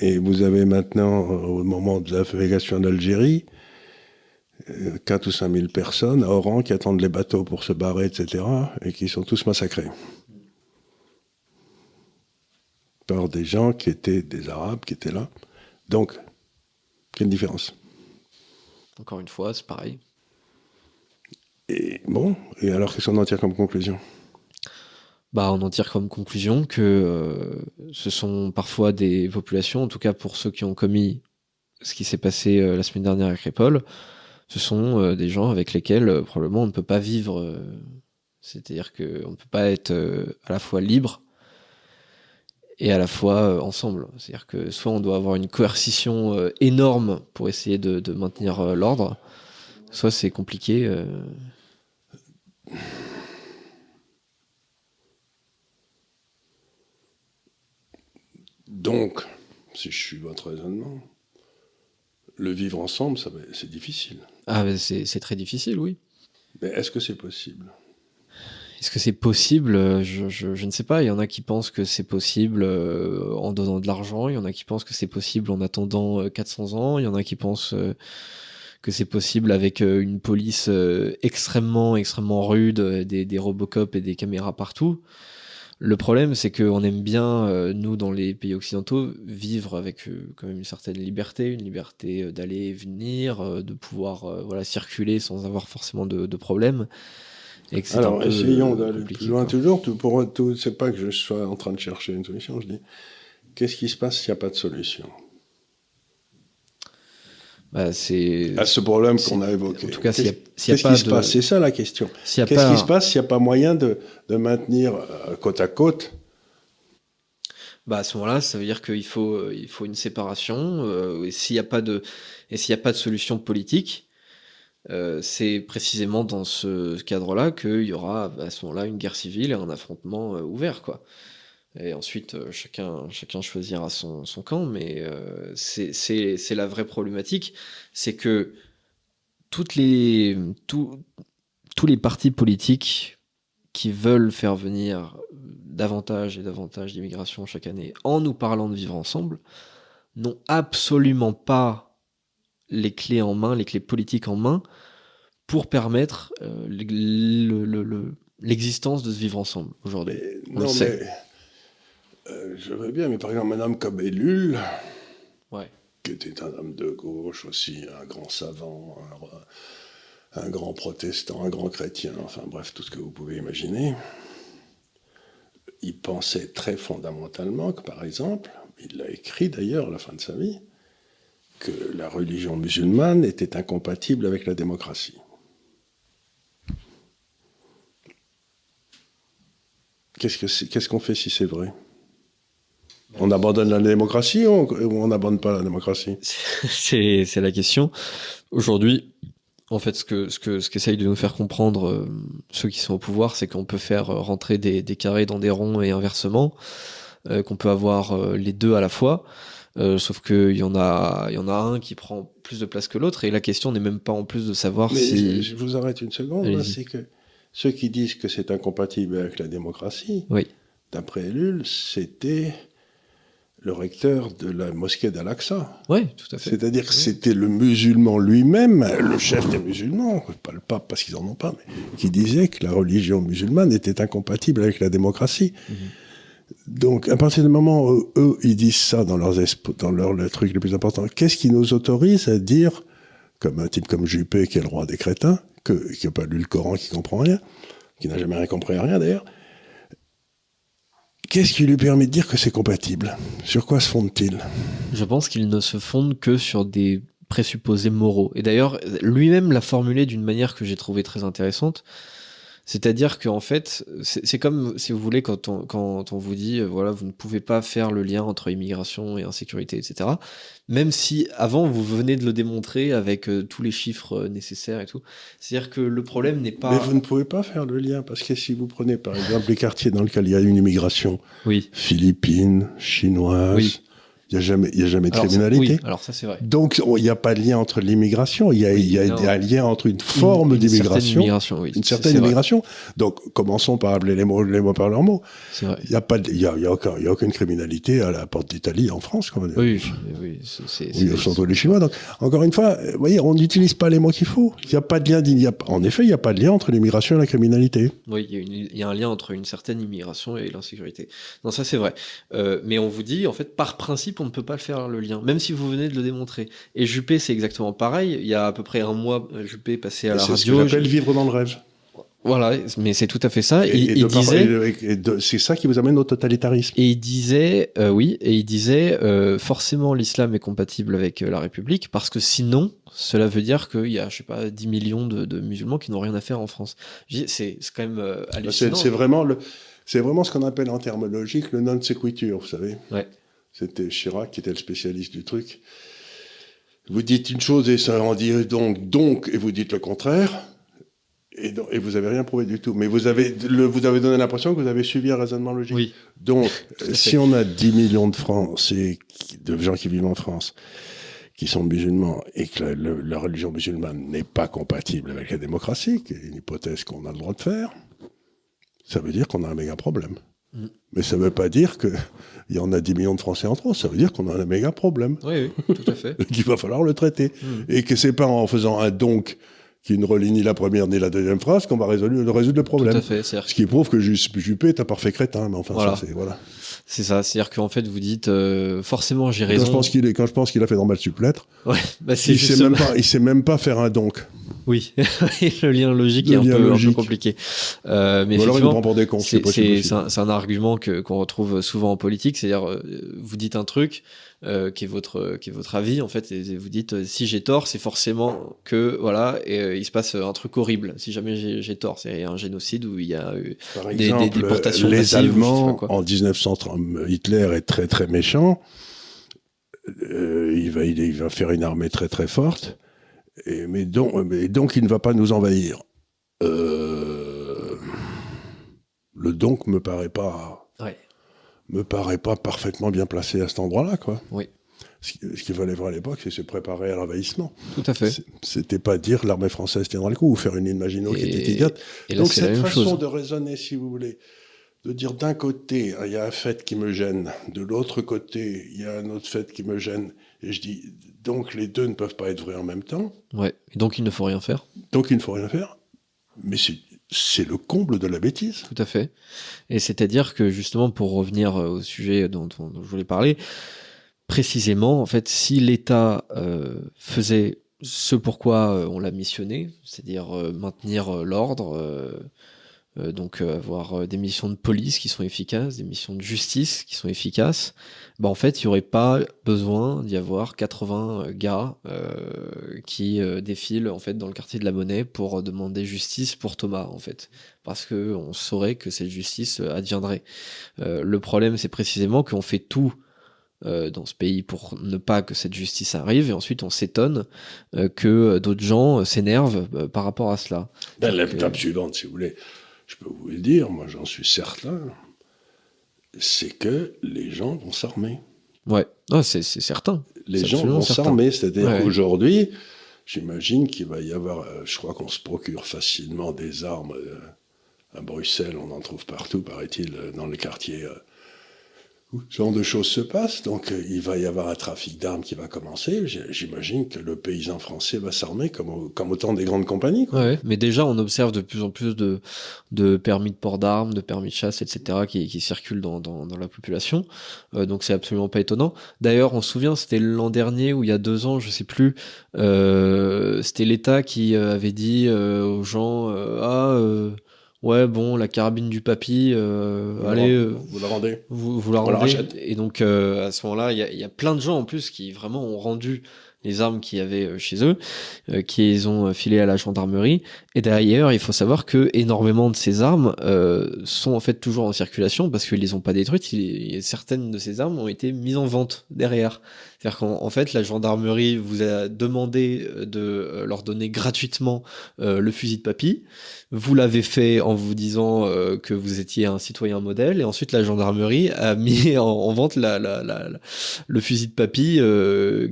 Et vous avez maintenant, euh, au moment de la fabrication d'Algérie, euh, 4 ou 5 000 personnes à Oran qui attendent les bateaux pour se barrer, etc., et qui sont tous massacrés. par des gens qui étaient des Arabes, qui étaient là. Donc, quelle différence Encore une fois, c'est pareil. Et bon, et alors qu'est-ce qu'on en tire comme conclusion? Bah, on en tire comme conclusion que euh, ce sont parfois des populations, en tout cas pour ceux qui ont commis ce qui s'est passé euh, la semaine dernière avec Ripoll, ce sont euh, des gens avec lesquels probablement on ne peut pas vivre. C'est-à-dire qu'on ne peut pas être à la fois libre et à la fois ensemble. C'est-à-dire que soit on doit avoir une coercition énorme pour essayer de maintenir l'ordre, soit c'est compliqué. Donc, si je suis votre raisonnement, le vivre ensemble, c'est difficile. Ah, c'est très difficile, oui. Mais est-ce que c'est possible? Est-ce que c'est possible? Je, ne sais pas. Il y en a qui pensent que c'est possible euh, en donnant de l'argent. Il y en a qui pensent que c'est possible en attendant 400 euh, ans. Il y en a qui pensent euh, que c'est possible avec une police extrêmement, extrêmement rude, des, des Robocop et des caméras partout. Le problème, c'est qu'on aime bien, euh, nous, dans les pays occidentaux, vivre avec euh, quand même une certaine liberté, une liberté euh, d'aller et venir, de pouvoir voilà, circuler sans avoir forcément de, de problème. Alors, essayons d'aller plus loin toujours. pour tout, c'est pas que je sois en train de chercher une solution, je dis, qu'est-ce qui se passe s'il n'y a pas de solution? Bah, c'est à ce problème qu'on a évoqué. En tout cas, qu'est-ce qui se passe? C'est ça la question. Qu'est-ce qui se passe s'il n'y a pas moyen de, de maintenir euh, côte à côte? Bah à ce moment-là, ça veut dire qu'il faut, euh, il faut une séparation. Euh, et s'il n'y a pas de, et s'il a pas de solution politique, c'est précisément dans ce cadre-là qu'il y aura à ce moment-là une guerre civile et un affrontement ouvert, quoi. Et ensuite, euh, chacun, chacun choisira son, son camp, mais euh, c'est la vraie problématique, c'est que toutes les, tous les partis politiques qui veulent faire venir davantage et davantage d'immigration chaque année en nous parlant de vivre ensemble, n'ont absolument pas les clés en main, les clés politiques en main, pour permettre euh, l'existence de ce vivre ensemble aujourd'hui. Non, mais euh, je veux bien, mais par exemple, un homme comme Ellul, qui était un homme de gauche aussi, un grand savant, un, grand protestant, un grand chrétien, enfin bref, tout ce que vous pouvez imaginer, il pensait très fondamentalement que, par exemple, il l'a écrit d'ailleurs à la fin de sa vie, que la religion musulmane était incompatible avec la démocratie. Qu'est-ce qu'on fait si c'est vrai? On abandonne la démocratie ou on n'abandonne pas la démocratie? C'est la question. Aujourd'hui, en fait, ce que ce que ce qu'essayent de nous faire comprendre euh, ceux qui sont au pouvoir, c'est qu'on peut faire euh, rentrer des, des, carrés dans des ronds et inversement, euh, qu'on peut avoir les deux à la fois. sauf qu'il y en a, il y en a un qui prend plus de place que l'autre, et la question n'est même pas en plus de savoir Mais si. Je vous arrête une seconde. C'est que ceux qui disent que c'est incompatible avec la démocratie, oui. d'après Ellul, c'était le recteur de la mosquée d'Al-Aqsa. Oui, tout à fait. C'est-à-dire que c'était le musulman lui-même, le chef des musulmans, pas le pape parce qu'ils n'en ont pas, mais qui disait que la religion musulmane était incompatible avec la démocratie. Mhm. Donc, à partir du moment où eux, ils disent ça dans leurs dans leur, le truc le plus important, qu'est-ce qui nous autorise à dire, comme un type comme Juppé, qui est le roi des crétins, que, qui n'a pas lu le Coran, qui comprend rien, qui n'a jamais rien compris à rien d'ailleurs, Qu'est-ce qui lui permet de dire que c'est compatible? Sur quoi se fonde-t-il? Je pense qu'il ne se fonde que sur des présupposés moraux. Et d'ailleurs, lui-même l'a formulé d'une manière que j'ai trouvée très intéressante. C'est-à-dire qu'en fait, c'est comme, si vous voulez, quand on, vous dit, euh, voilà, vous ne pouvez pas faire le lien entre immigration et insécurité, etc. Même si avant, vous venez de le démontrer avec euh, tous les chiffres euh, nécessaires et tout. C'est-à-dire que le problème n'est pas... Mais vous ne pouvez pas faire le lien, parce que si vous prenez, par exemple, les quartiers dans lesquels il y a une immigration, oui. philippine, chinoise, Il n'y a jamais, il y a jamais de Alors, criminalité. oui, alors ça c'est vrai. Donc, on- il n'y a pas de lien entre l'immigration. Il y a, Oui, il y a non. un lien entre une forme Une- une certaine d'immigration, immigration, oui. une certaine immigration. Donc, commençons par appeler les mots, les mots par leurs mots. Il n'y a pas, de- il y a, il y a aucun- il y a aucune criminalité à la porte d'Italie en France, comme on dit. Oui, oui, c'est- Oui, c'est- surtout les Chinois. Donc, encore une fois, euh, vous voyez, on n'utilise pas les mots qu'il faut. Il n'y a pas de lien. il y a- en effet, il n'y a pas de lien entre l'immigration et la criminalité. Oui, il y, a une- il y a un lien entre une certaine immigration et l'insécurité. Non, ça c'est vrai. Euh, mais on vous dit, en fait, par principe, on ne peut pas le faire le lien, même si vous venez de le démontrer. Et Juppé, c'est exactement pareil. Il y a à peu près un mois, Juppé passé à Et la C'est ce radio. j'appelle vivre dans le rêve. Voilà, mais c'est tout à fait ça. Et, il, et disait. c'est ça qui vous amène au totalitarisme. Et il disait, euh, oui, et il disait, euh, forcément l'islam est compatible avec euh, la République, parce que sinon, cela veut dire qu'il y a, je sais pas, 10 millions de, de musulmans qui n'ont rien à faire en France. C'est quand même C'est hallucinant. c'est vraiment, le, c'est vraiment ce qu'on appelle en termes logiques le non sequitur, vous savez. Ouais. C'était Chirac qui était le spécialiste du truc. Vous dites une chose et ça en dit donc, donc, et vous dites le contraire. Et, donc- et vous avez rien prouvé du tout. Mais vous avez, le- vous avez donné l'impression que vous avez suivi un raisonnement logique. Oui, Donc, si on a 10 millions de Français, de gens qui vivent en France, qui sont musulmans, et que la, le- la religion musulmane n'est pas compatible avec la démocratie, qui est une hypothèse qu'on a le droit de faire, ça veut dire qu'on a un méga problème. Mm. Mais ça ne veut pas dire qu'il y en a 10 millions de Français en trop, ça veut dire qu'on a un méga problème, oui, oui, tout à fait. qu'il va falloir le traiter. Mm. Et que c'est pas en faisant un donc qui ne relie ni la première ni la deuxième phrase qu'on va résoudre, résoudre le Tout problème. à fait. Ce qui prouve que Ju- Juppé est un parfait crétin, mais enfin, Voilà. ça, c'est, voilà. C'est ça, c'est-à-dire qu'en fait vous dites euh, forcément j'ai Quand raison. je pense qu'il est, quand je pense qu'il a fait normal supplêtre, Ouais, bah c'est il sait même pas, il sait même pas faire un donc. Oui, le lien logique Le est un peu, un peu logique. compliqué. Euh, mais Ou alors il nous effectivement, prend pour des cons. c'est c'est- un, c'est un argument que qu'on retrouve souvent en politique, c'est-à-dire euh, vous dites un truc euh, qui est votre qui est votre avis en fait, et vous dites euh, si j'ai tort, c'est forcément que voilà, et euh, il se passe un truc horrible. Si jamais j'ai tort, c'est un génocide où il y a eu Par des- des exemple, déportations les massives Allemands, en 1930, Hitler est très très méchant. Euh, il, va, il, il va faire une armée très très forte. Et, mais, donc, mais donc il ne va pas nous envahir. Le donc me paraît pas Ouais. Me paraît pas parfaitement bien placé à cet endroit-là, quoi. Oui. Ce qui- ce qu'il fallait faire à l'époque, c'est se préparer à l'envahissement. Tout à fait. C'était pas dire l'armée française tiendra le coup ou faire une ligne Maginot qui était idiote. Et là Donc cette façon chose. de raisonner, si vous voulez, de dire d'un côté, il y a un fait qui me gêne, de l'autre côté, il y a un autre fait qui me gêne, et je dis, donc les deux ne peuvent pas être vrais en même temps, Ouais. Et donc il ne faut rien faire. donc il ne faut rien faire, mais c'est- le comble de la bêtise. Tout à fait. Et c'est-à-dire que justement, pour revenir euh, au sujet dont, je voulais parler, précisément, en fait, si l'État euh, faisait ce pourquoi euh, on l'a missionné, c'est-à-dire maintenir l'ordre, donc euh, avoir euh, des missions de police qui sont efficaces, des missions de justice qui sont efficaces, bah en fait, il n'y aurait pas besoin d'y avoir 80 gars euh, qui euh, défilent en fait dans le quartier de la Monnaie pour euh, demander justice pour Thomas en fait, parce que on saurait que cette justice euh, adviendrait. Euh, le problème, c'est précisément qu'on fait tout euh, dans ce pays pour ne pas que cette justice arrive, et ensuite on s'étonne euh, que euh, d'autres gens euh, s'énervent euh, par rapport à cela. Dans l'étape euh, suivante, si vous voulez, je peux vous le dire, moi j'en suis certain, c'est que les gens vont s'armer. Ouais, ah, c'est certain. les gens vont s'armer. C'est-à-dire Ouais. qu'aujourd'hui, j'imagine qu'il va y avoir, euh, je crois qu'on se procure facilement des armes euh, à Bruxelles, on en trouve partout, paraît-il, euh, dans les quartiers ce genre de choses se passent. Donc euh, il va y avoir un trafic d'armes qui va commencer. J'imagine que le paysan français va s'armer comme, comme au temps des grandes compagnies. quoi. Ouais, mais déjà on observe de plus en plus de, de permis de port d'armes, de permis de chasse, etc. qui, circulent dans, dans, la population. Euh, donc c'est absolument pas étonnant. D'ailleurs, on se souvient, c'était l'an dernier ou il y a deux ans, je sais plus. euh, c'était l'État qui euh, avait dit euh, aux gens ah ouais bon la carabine du papy, euh, Vous la- allez euh, vous la rendez vous, vous la On rendez. Et donc, euh, à ce moment-là, il y a, y a plein de gens en plus qui vraiment ont rendu les armes qu'il y avait euh, chez eux, euh, qu'ils ont filé à la gendarmerie. Et d'ailleurs, il faut savoir que énormément de ces armes euh, sont en fait toujours en circulation parce qu'ils les ont pas détruites. Il, certaines de ces armes ont été mises en vente derrière. C'est-à-dire qu'en fait, la gendarmerie vous a demandé de leur donner gratuitement le fusil de papy. Vous l'avez fait en vous disant que vous étiez un citoyen modèle, et ensuite la gendarmerie a mis en, vente la, la, la, le fusil de papy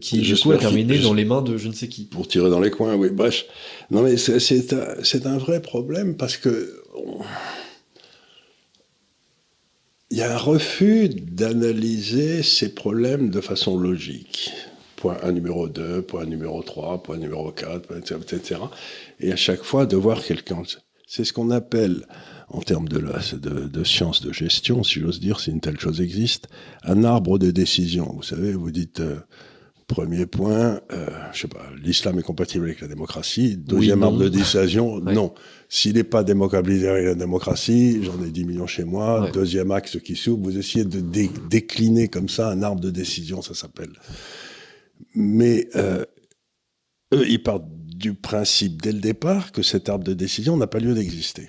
qui du coup a terminé dans les mains de je ne sais qui. Pour tirer dans les coins, oui. Bref, non mais c'est un, un, vrai problème parce que il y a un refus d'analyser ces problèmes de façon logique. Point 1 numéro 2, point numéro 3, point numéro 4, etc. Et à chaque fois de voir quelqu'un. C'est ce qu'on appelle, en termes de, de, science de gestion, si j'ose dire, si une telle chose existe, un arbre de décision. Vous savez, vous dites, euh, Premier point, euh, je sais pas, l'islam est compatible avec la démocratie. Deuxième arbre de dissuasion, non. S'il n'est pas démocratisé avec la démocratie, j'en ai 10 millions chez moi. Deuxième axe qui s'ouvre, vous essayez de décliner comme ça un arbre de décision, ça s'appelle. Mais euh, eux, ils partent du principe dès le départ que cet arbre de décision n'a pas lieu d'exister,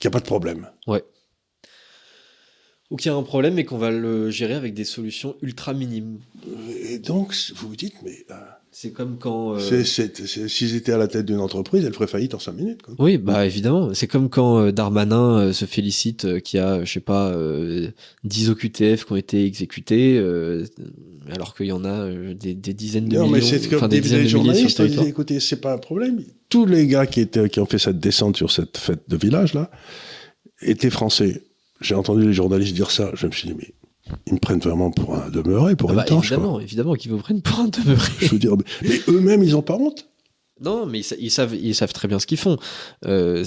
qu'il n'y a pas de problème. Ouais ou qu'il y a un problème et qu'on va le gérer avec des solutions ultra minimes. Et donc, vous vous dites, mais. Euh, c'est comme quand. Euh... S'ils étaient à la tête d'une entreprise, elle ferait faillite en 5 minutes. Quoi. Oui, bah évidemment. C'est comme quand euh, Darmanin euh, se félicite qu'il y a, je sais pas, 10 OQTF qui ont été exécutés, alors qu'il y en a des, des, dizaines de non, millions. Non, mais c'est comme des, des journalistes, ils disaient, écoutez, c'est pas un problème. Tous les gars qui, étaient, qui ont fait cette descente sur cette fête de village, là, étaient français j'ai entendu les journalistes dire ça. Je me suis dit, mais ils me prennent vraiment pour un demeuré, pour ah bah, Évidemment, évidemment qu'ils vous prennent pour un demeuré. Je veux dire, mais, eux-mêmes, ils ont pas honte. Non, mais ils, savent, ils savent très bien ce qu'ils font. Euh,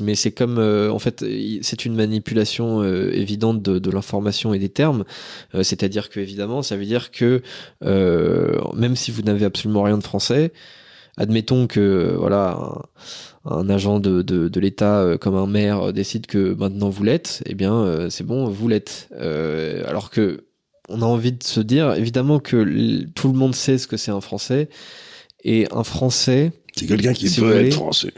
mais c'est comme, euh, en fait, c'est une manipulation euh, évidente de, de l'information et des termes. C'est-à-dire que, évidemment, ça veut dire que même si vous n'avez absolument rien de français, admettons que, voilà, un agent de, de, de l'État euh, comme un maire décide que maintenant vous l'êtes, eh bien euh, c'est bon, vous l'êtes. Euh, alors que on a envie de se dire, évidemment que tout le monde sait ce que c'est un Français, et un Français... C'est quelqu'un qui veut être Français.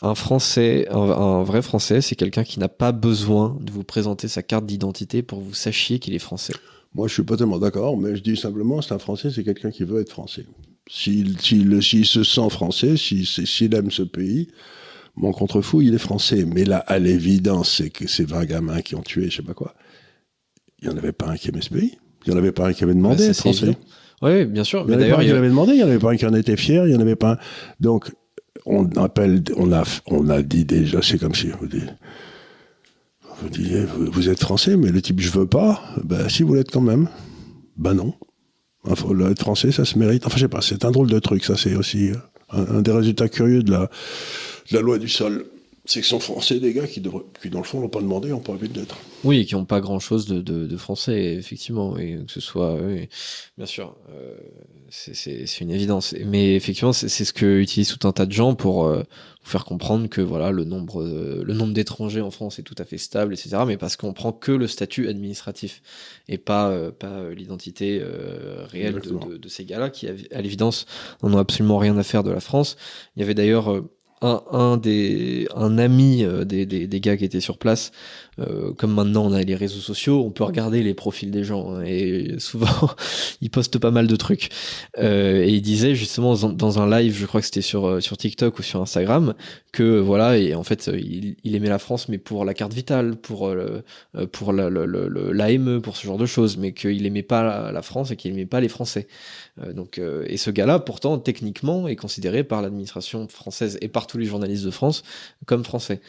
Un Français, un, vrai Français, c'est quelqu'un qui n'a pas besoin de vous présenter sa carte d'identité pour que vous sachiez qu'il est Français. Moi, je suis pas tellement d'accord, mais je dis simplement, c'est un Français, c'est quelqu'un qui veut être Français. S'il se sent français, s'il aime ce pays, mon contrefou, il est français. Mais là, à l'évidence, c'est que ces 20 gamins qui ont tué, je sais pas quoi, il n'y en avait pas un qui aimait ce pays. Il n'y en avait pas un qui avait demandé être français. Oui, bien sûr. Il n'y en avait pas un qui demandé, il n'y en avait pas un qui en était fier, il n'y en avait pas un. Donc, on appelle, on a, on a dit déjà, c'est comme si vous dites, vous, disiez, vous, êtes français, mais le type, je veux pas, ben, si vous l'êtes quand même, ben non. Être français, ça se mérite. Enfin, je sais pas, c'est un drôle de truc, ça, c'est aussi euh, un, des résultats curieux de la loi du sol. C'est que sont français des gars qui, dans le fond, n'ont pas demandé, n'ont pas envie d'être. Oui, et qui n'ont pas grand-chose de, de, français, effectivement. Et que ce soit, oui, bien sûr, euh, c'est une évidence. Mais effectivement, c'est ce que utilisent tout un tas de gens pour euh, faire comprendre que voilà, le nombre, euh, le nombre d'étrangers en France est tout à fait stable, etc. Mais parce qu'on prend que le statut administratif et pas, euh, pas l'identité réelle de, de, ces gars-là, qui, à l'évidence, n'en ont absolument rien à faire de la France. Il y avait d'ailleurs un, des, un ami euh, des, gars qui étaient sur place, euh, comme maintenant on a les réseaux sociaux, on peut regarder les profils des gens hein, et souvent ils postent pas mal de trucs. Euh, et il disait justement dans un live, je crois que c'était sur sur TikTok ou sur Instagram, que voilà et en fait il, il aimait la France mais pour la carte vitale, pour pour l'AME, pour ce genre de choses, mais qu'il aimait pas la, la France et qu'il aimait pas les Français. Euh, donc, euh, et ce gars-là, pourtant, techniquement, est considéré par l'administration française et par tous les journalistes de France comme français.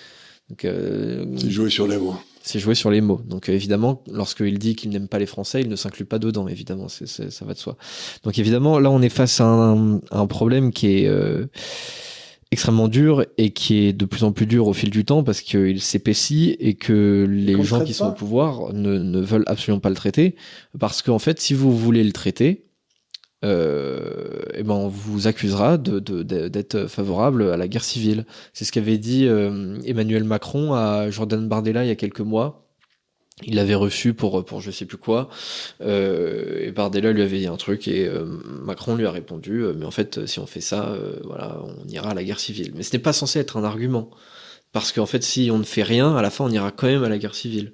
Euh, c'est joué sur les mots. C'est joué sur les mots. Donc évidemment, lorsqu'il dit qu'il n'aime pas les Français, il ne s'inclut pas dedans. Évidemment, ça va de soi. Donc évidemment, là, on est face à un, un problème qui est extrêmement dur et qui est de plus en plus dur au fil du temps parce qu'il s'épaissit et que les gens qui sont au pouvoir ne, ne veulent absolument pas le traiter parce qu'en fait, si vous voulez le traiter, euh, eh ben on vous accusera de, d'être favorable à la guerre civile. C'est ce qu'avait dit euh, Emmanuel Macron à Jordan Bardella il y a quelques mois. il l'avait reçu pour, pour je sais plus quoi, euh, et Bardella lui avait dit un truc, et Macron lui a répondu, mais en fait, si on fait ça, voilà, on ira à la guerre civile. Mais ce n'est pas censé être un argument, parce qu'en fait, si on ne fait rien, à la fin, on ira quand même à la guerre civile.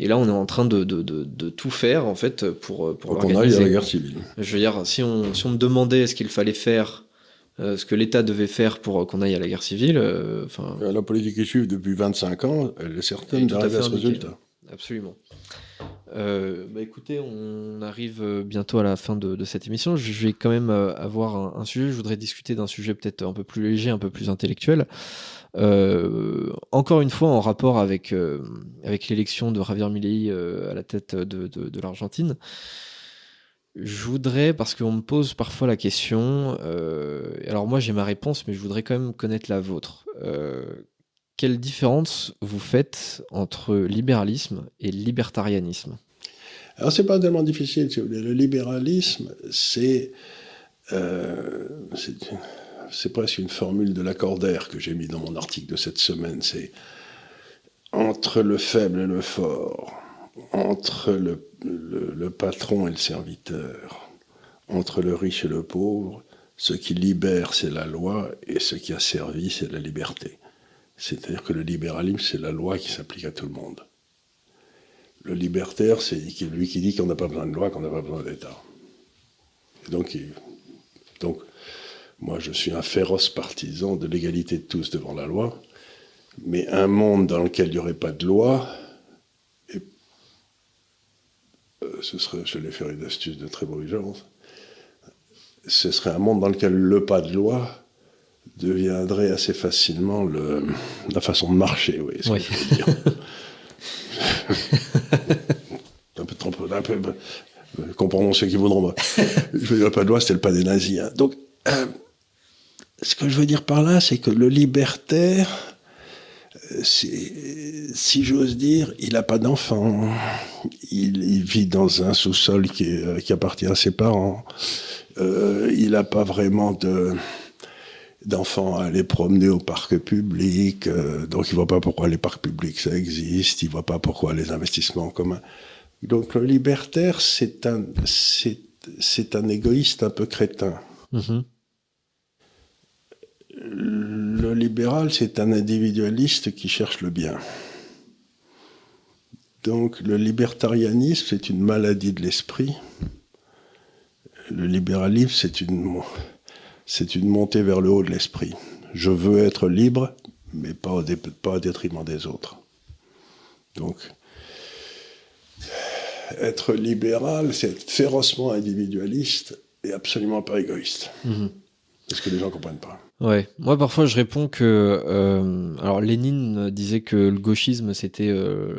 Et là, on est en train de, de, de, de tout faire, en fait, pour, pour Faut qu'on aille à la guerre civile. Je veux dire, si on, si on me demandait ce qu'il fallait faire, euh, ce que l'État devait faire pour euh, qu'on aille à la guerre civile, euh, enfin, Euh, La politique qui suit depuis 25 ans, elle est certaine à d'arriver à fait ce résultat. Absolument. Euh, bah écoutez, on arrive euh, bientôt à la fin de, de cette émission. Je vais quand même euh, avoir un, un sujet. Je voudrais discuter d'un sujet peut-être un peu plus léger, un peu plus intellectuel. Euh, encore une fois, en rapport avec, euh, avec l'élection de Javier Milei euh, à la tête de, de, l'Argentine. Je voudrais, parce qu'on me pose parfois la question, alors moi j'ai ma réponse, mais je voudrais quand même connaître la vôtre. Quelle différence vous faites entre libéralisme et libertarianisme? Alors, c'est pas tellement difficile, si vous voulez. Le libéralisme, c'est. C'est presque une formule de l'accordaire que j'ai mis dans mon article de cette semaine. C'est entre le faible et le fort, entre le, patron et le serviteur, entre le riche et le pauvre, ce qui libère, c'est la loi, et ce qui a servi, c'est la liberté. C'est-à-dire que le libéralisme, c'est la loi qui s'applique à tout le monde. Le libertaire, c'est lui qui dit qu'on n'a pas besoin de loi, qu'on n'a pas besoin d'État. Donc, donc, moi, je suis un féroce partisan de l'égalité de tous devant la loi, mais un monde dans lequel il n'y aurait pas de loi, et, euh, ce serait, je vais faire une astuce de très mauvais genre, ce serait un monde dans lequel le pas de loi deviendrait assez facilement le, la façon de marcher, oui, ce que je veux dire. un peu trop, un peu, euh, comprenons ceux qui voudront. je veux dire, le pas de loi, c'était le pas des nazis. hein. Donc, euh, ce que je veux dire par là, c'est que le libertaire, euh, si j'ose dire, il n'a pas d'enfant. Il, vit dans un sous-sol qui, euh, appartient à ses parents. Euh, il n'a pas vraiment de d'enfants à aller promener au parc public, donc il voit pas pourquoi les parcs publics ça existe, il voit pas pourquoi les investissements en commun. Donc le libertaire, c'est un, égoïste un peu crétin. Mhm. Le libéral, c'est un individualiste qui cherche le bien. Donc le libertarianisme, c'est une maladie de l'esprit. Le libéralisme, c'est une, c'est une montée vers le haut de l'esprit. Je veux être libre, mais pas au, dé- pas au détriment des autres. Donc, être libéral, c'est être férocement individualiste et absolument pas égoïste. Mhm. C'est ce que les gens comprennent pas. Ouais, moi parfois je réponds que euh, alors Lénine disait que le gauchisme c'était euh,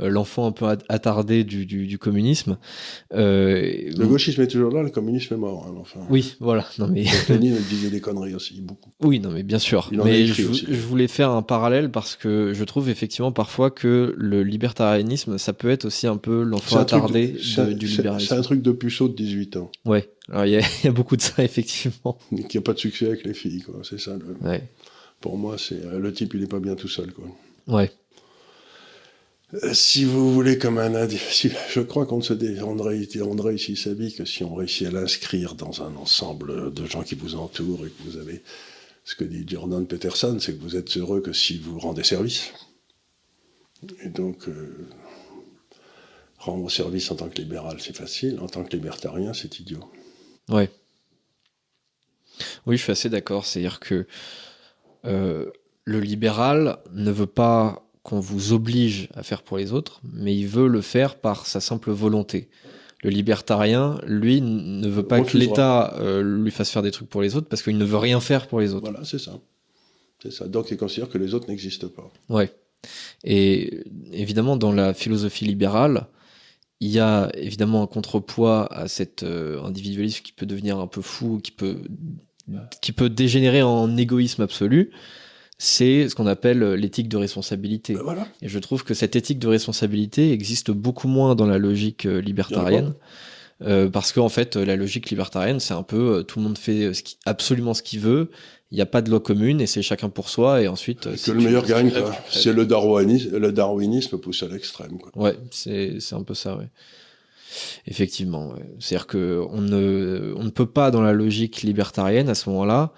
euh, l'enfant un peu at- attardé du, du, du communisme. Euh, Le gauchisme est toujours là, le communisme est mort. hein, enfin. Oui, voilà. Non mais Donc, Lénine disait des conneries aussi, beaucoup. oui, non mais bien sûr. Il en a mais je, aussi. je voulais faire un parallèle parce que je trouve effectivement parfois que le libertarianisme ça peut être aussi un peu l'enfant attardé de- de- c'est- du libéralisme. c'est un truc de puceau de 18 ans, Ouais. Alors il y, a- il y a beaucoup de ça effectivement. qui n'a pas de succès avec les filles. quoi. C'est ça. le- Ouais. Pour moi, c'est euh, le type, il n'est pas bien tout seul. Quoi. Ouais. Euh, Si vous voulez, comme un indi- si- je crois qu'on ne se dé... André, André ici s'habille que si on réussit à l'inscrire dans un ensemble de gens qui vous entourent et que vous avez ce que dit Jordan Peterson, c'est que vous êtes heureux que si vous rendez service. Et donc, euh, rendre service en tant que libéral, c'est facile. En tant que libertarien, c'est idiot. Ouais. Oui, je suis assez d'accord. C'est-à-dire que euh, le libéral ne veut pas qu'on vous oblige à faire pour les autres, mais il veut le faire par sa simple volonté. Le libertarien, lui, ne veut pas que l'État euh, lui fasse faire des trucs pour les autres parce qu'il ne veut rien faire pour les autres. Voilà, c'est ça. C'est ça. Donc, il considère que les autres n'existent pas. Ouais. Et évidemment, dans la philosophie libérale, il y a évidemment un contrepoids à cet euh, individualisme qui peut devenir un peu fou, qui peut, qui peut dégénérer en égoïsme absolu. C'est ce qu'on appelle l'éthique de responsabilité. Ben voilà. Et je trouve que cette éthique de responsabilité existe beaucoup moins dans la logique euh, libertarienne. Euh, parce qu'en en fait, la logique libertarienne, c'est un peu euh, tout le monde fait ce qui, absolument ce qu'il veut. Il n'y a pas de loi commune et c'est chacun pour soi. Et ensuite, que le meilleur gagne. C'est le darwinisme, le darwinisme poussé à l'extrême. Ouais, c'est c'est un peu ça. Ouais. Effectivement, ouais. c'est-à-dire que on ne on ne peut pas dans la logique libertarienne à ce moment-là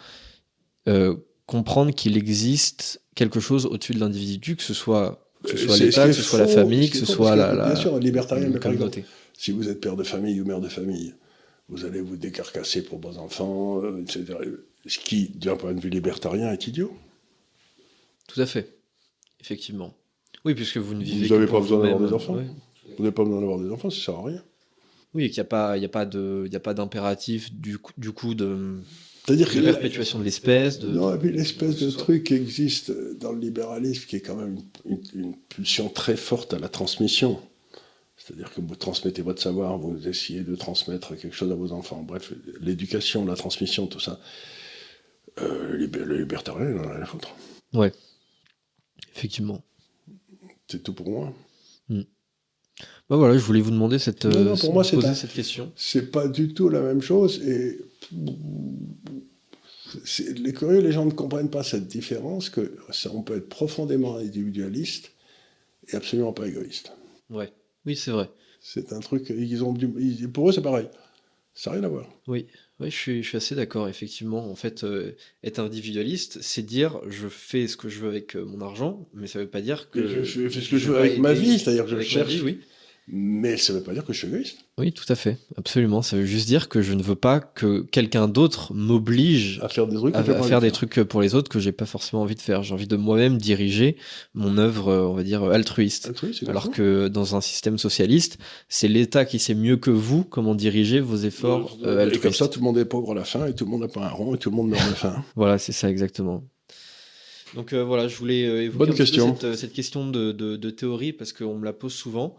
euh, comprendre qu'il existe quelque chose au-dessus de l'individu, que ce soit, que ce soit l'État, que ce soit la famille, que ce soit la, la, bien sûr, libertarien, la communauté. Si vous êtes père de famille ou mère de famille, vous allez vous décarcasser pour vos enfants, euh, etc. Ce qui, d'un point de vue libertarien, est idiot. Tout à fait. Effectivement. Oui, puisque vous ne vivez Vous n'avez pas besoin d'avoir des enfants. Vous n'avez pas besoin d'avoir des enfants, ça sert à rien. Oui, et qu'il n'y a pas, il y a pas de, il y a pas d'impératif du coup, du coup de. C'est-à-dire que la perpétuation de l'espèce. De... Non, puis l'espèce de truc qui existe dans le libéralisme, qui est quand même une, une pulsion très forte à la transmission. C'est-à-dire que vous transmettez votre savoir, vous essayez de transmettre quelque chose à vos enfants. Bref, l'éducation, la transmission, tout ça. Euh, le libertarien, il en a rien à foutre. Ouais. Effectivement. C'est tout pour moi. Hmm. Bah voilà, je voulais vous demander cette, non, non, pour moi, poser cette question. C'est pas du tout la même chose et les curieux, les gens ne comprennent pas cette différence que ça, on peut être profondément individualiste et absolument pas égoïste. Ouais. Oui, c'est vrai. C'est un truc, ils ont du, pour eux, c'est pareil. Ça n'a rien à voir. Oui, oui je, suis, je suis assez d'accord, effectivement. En fait, euh, être individualiste, c'est dire je fais ce que je veux avec euh, mon argent, mais ça ne veut pas dire que. Je, je, fais ce que je, veux avec ma vie, c'est-à-dire que je cherche. Vie, oui. Mais ça ne veut pas dire que je suis égoïste. Oui, tout à fait, absolument. Ça veut juste dire que je ne veux pas que quelqu'un d'autre m'oblige à faire des trucs, à, à faire des trucs pour les autres que j'ai pas forcément envie de faire. J'ai envie de moi-même diriger mon œuvre, on va dire altruiste. altruiste Alors que dans un système socialiste, c'est l'État qui sait mieux que vous comment diriger vos efforts euh, altruistes. Et comme ça, tout le monde est pauvre à la fin et tout le monde n'a pas un rond et tout le monde meurt de faim. voilà, c'est ça exactement. Donc euh, voilà, je voulais euh, évoquer Bonne question. Cette, cette, question de, de, de théorie parce qu'on me la pose souvent.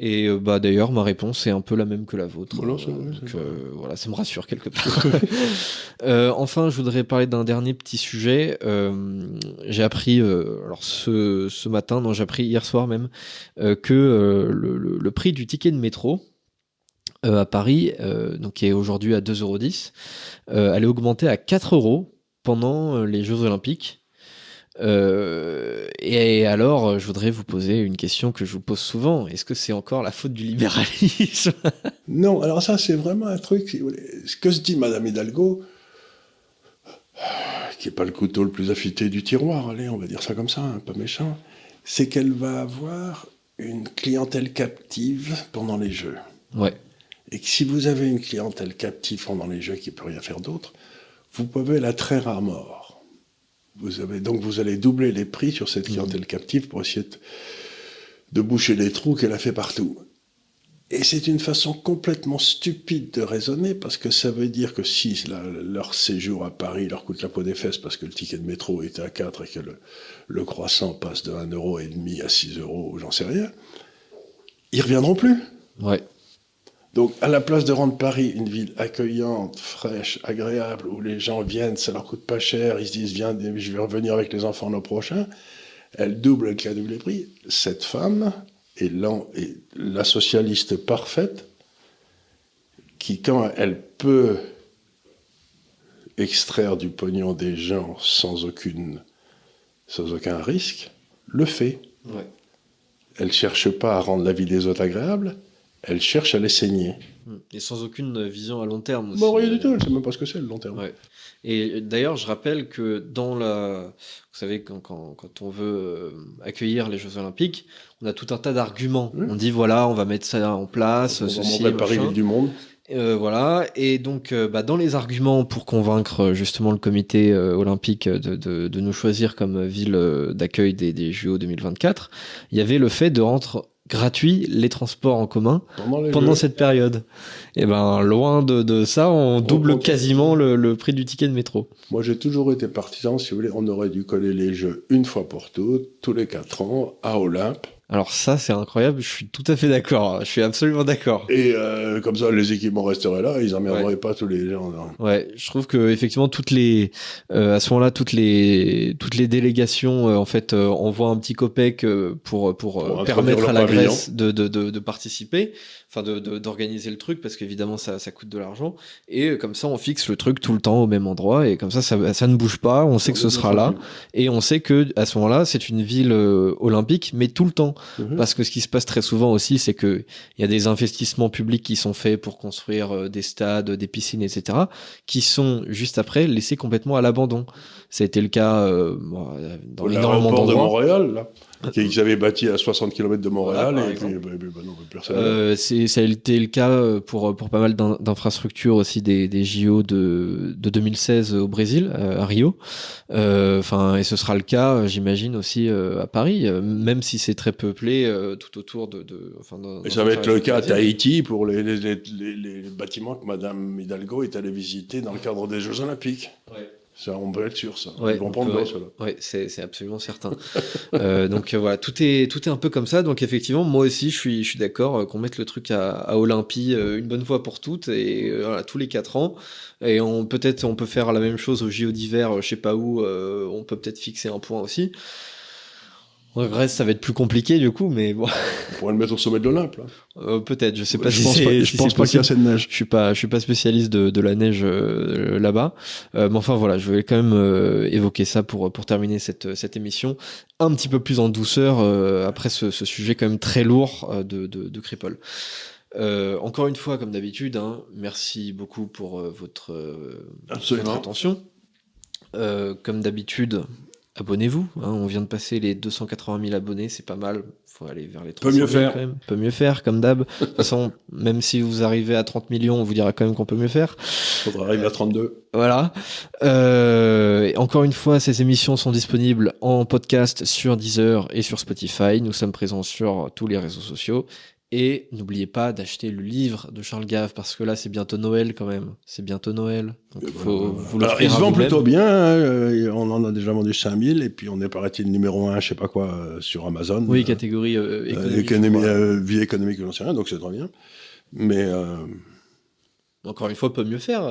Et euh, bah d'ailleurs ma réponse est un peu la même que la vôtre. Voilà, vrai, Donc euh, voilà, ça me rassure quelque part. euh, enfin, je voudrais parler d'un dernier petit sujet. Euh, j'ai appris alors ce, ce matin, non, j'ai appris hier soir même que le, le, le, prix du ticket de métro à Paris, donc qui est aujourd'hui à 2,10€, allait augmenter à 4 euros pendant les Jeux Olympiques. Euh, et alors, je voudrais vous poser une question que je vous pose souvent. Est-ce que c'est encore la faute du libéralisme? Non, alors ça, c'est vraiment un truc. Ce que se dit Madame Hidalgo, qui n'est pas le couteau le plus affûté du tiroir, allez, on va dire ça comme ça, hein, pas méchant, c'est qu'elle va avoir une clientèle captive pendant les Jeux. Ouais. Et que si vous avez une clientèle captive pendant les Jeux qui ne peut rien faire d'autre, vous pouvez la traire à mort. Vous avez, donc vous allez doubler les prix sur cette clientèle captive pour essayer de, de boucher les trous qu'elle a fait partout. Et c'est une façon complètement stupide de raisonner parce que ça veut dire que si la, leur séjour à Paris leur coûte la peau des fesses parce que le ticket de métro est à 4 et que le, le croissant passe de 1,5 euro à 6 euros, j'en sais rien, ils reviendront plus. Ouais. Donc, à la place de rendre Paris une ville accueillante, fraîche, agréable, où les gens viennent, ça leur coûte pas cher, ils se disent, viens, je vais revenir avec les enfants l'an prochain, elle double, elle double les prix. Cette femme est, est la socialiste parfaite qui, quand elle peut extraire du pognon des gens sans, aucune, sans aucun risque, le fait. Ouais. Elle cherche pas à rendre la vie des autres agréable, elle cherche à les saigner. Et sans aucune vision à long terme aussi. Bon, rien du tout, elle sait même pas ce que c'est le long terme. Ouais. Et d'ailleurs, je rappelle que dans la. Vous savez, quand, quand, quand on veut accueillir les Jeux Olympiques, on a tout un tas d'arguments. Oui. On dit voilà, on va mettre ça en place, On ceci. va Paris, ville du monde. Euh, voilà, et donc euh, bah, dans les arguments pour convaincre euh, justement le comité euh, olympique de, de, de, nous choisir comme ville euh, d'accueil des, des JO 2024, il y avait le fait de rendre gratuit les transports en commun Pendant, cette période. Et ben loin de, de ça, on double quasiment le, le prix du ticket de métro. Moi, j'ai toujours été partisan, si vous voulez, on aurait dû coller les Jeux une fois pour toutes, tous les quatre ans, à Olympe, Alors ça, c'est incroyable. Je suis tout à fait d'accord. Je suis absolument d'accord. Et euh, comme ça, les équipements resteraient là, ils emmerderaient pas tous les gens. Ouais, je trouve que effectivement toutes les, euh, à ce moment-là, toutes les toutes les délégations, euh, en fait, euh, envoient un petit copec pour pour, Pour permettre à la Grèce de, de, de, de participer, enfin d'organiser le truc parce qu'évidemment ça ça coûte de l'argent. Et euh, comme ça, on fixe le truc tout le temps au même endroit et comme ça, ça ça ne bouge pas. On sait que ce sera là et on sait que à ce moment-là, c'est une ville euh, olympique, mais tout le temps. Mhm. Parce que ce qui se passe très souvent aussi, c'est que il y a des investissements publics qui sont faits pour construire euh, des stades, des piscines, etc., qui sont juste après laissés complètement à l'abandon. Ça a été le cas euh, dans l'aéroport de. Montréal, là, qu'ils avaient bâti à 60 km de Montréal, Voilà, et puis, bah, bah, bah, non, personne. Euh, ça a été le cas euh, pour pour pas mal d'in- d'infrastructures aussi des, des JO de de 2016 au Brésil euh, à Rio. Euh, et ce sera le cas, euh, j'imagine aussi euh, à Paris, euh, même si c'est très peuplé euh, tout autour de. de enfin, dans- et ça va être le cas à. Tahiti pour les, les, les, les- les bâtiments que Madame Hidalgo est allée visiter dans le cadre des Jeux Olympiques. Ouais. Ça, on peut être sûr, ça. Ouais, Ils vont on prendre. Ouais, c'est c'est absolument certain. euh, donc euh, voilà, tout est tout est un peu comme ça. Donc effectivement, moi aussi, je suis je suis d'accord euh, qu'on mette le truc à, à Olympie euh, une bonne fois pour toutes et voilà, tous les quatre ans. Et on peut-être on peut faire la même chose au JO d'hiver, je sais pas où. on peut peut-être fixer un point aussi. Grèce, ça va être plus compliqué du coup, mais bon, On pourrait le mettre au sommet de l'Olympe. là. euh, peut-être. Je sais pas je si pense pas, je si pense pas qu'il y a assez de neige. Je suis pas, je suis pas spécialiste de, de la neige euh, là-bas, Euh, mais enfin voilà, je vais quand même évoquer ça pour pour terminer cette cette émission un petit peu plus en douceur après ce, ce sujet quand même très lourd de de. Euh, encore une fois, comme d'habitude, hein, merci beaucoup pour euh, votre, euh, attention. Comme d'habitude, abonnez-vous. hein, on vient de passer les 280 000 abonnés, c'est pas mal. Faut aller vers les 300 Peut mieux 000 faire. quand même. Peut mieux faire, comme d'hab. De toute façon, même si vous arrivez à 30 millions, on vous dira quand même qu'on peut mieux faire. Faudra arriver à 32. Voilà. Euh, encore une fois, ces émissions sont disponibles en podcast sur Deezer et sur Spotify. Nous sommes présents sur tous les réseaux sociaux. Et n'oubliez pas d'acheter le livre de Charles Gave parce que là, c'est bientôt Noël quand même. C'est bientôt Noël. Donc, il faut vous Alors, l'offrir il se vend plutôt bien. hein, on en a déjà vendu 5000 et puis on est paraît-il numéro 1, je sais pas quoi, euh, sur Amazon. Oui, catégorie euh, euh, économique. économie, euh, vie économique, j'en sais rien, donc c'est très bien. Mais euh, Encore une fois, peut mieux faire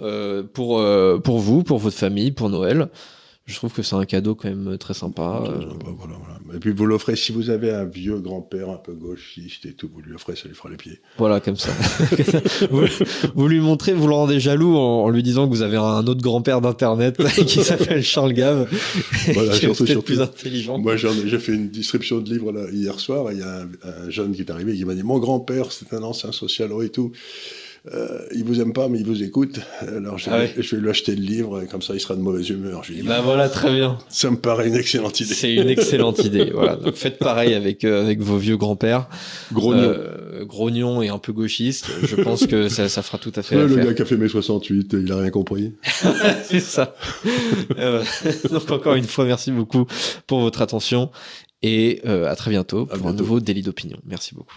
euh, pour euh, pour vous, pour votre famille, pour Noël. Je trouve que c'est un cadeau quand même très sympa. c'est euh, sympa, voilà, voilà. Et puis vous l'offrez, si vous avez un vieux grand-père un peu gauchiste et tout, vous lui offrez, ça lui fera les pieds. Voilà, comme ça. vous, vous lui montrez, vous le rendez jaloux en, en lui disant que vous avez un autre grand-père d'internet qui s'appelle Charles Gave, Voilà, qui surtout, plus intelligent. Moi, j'ai fait une distribution de livres là, hier soir, et il y a un, un jeune qui est arrivé et qui m'a dit Mon grand-père, c'est un ancien socialo et tout. Euh, il vous aime pas, mais il vous écoute. Alors, je, Ah vais, ouais. je vais lui acheter le livre, et comme ça, il sera de mauvaise humeur. Je lui dis bah voilà, très bien. Ça me paraît une excellente idée. C'est une excellente idée. Voilà, donc faites pareil avec euh, avec vos vieux grands-pères, Gros nom. Euh, grognons et un peu gauchistes. Je pense que ça, ça fera tout à fait Ouais, le gars qui a fait mai 68, il a rien compris. C'est ça. Euh, donc encore une fois, merci beaucoup pour votre attention et euh, à très bientôt À pour un nouveau délit d'opinion. Merci beaucoup.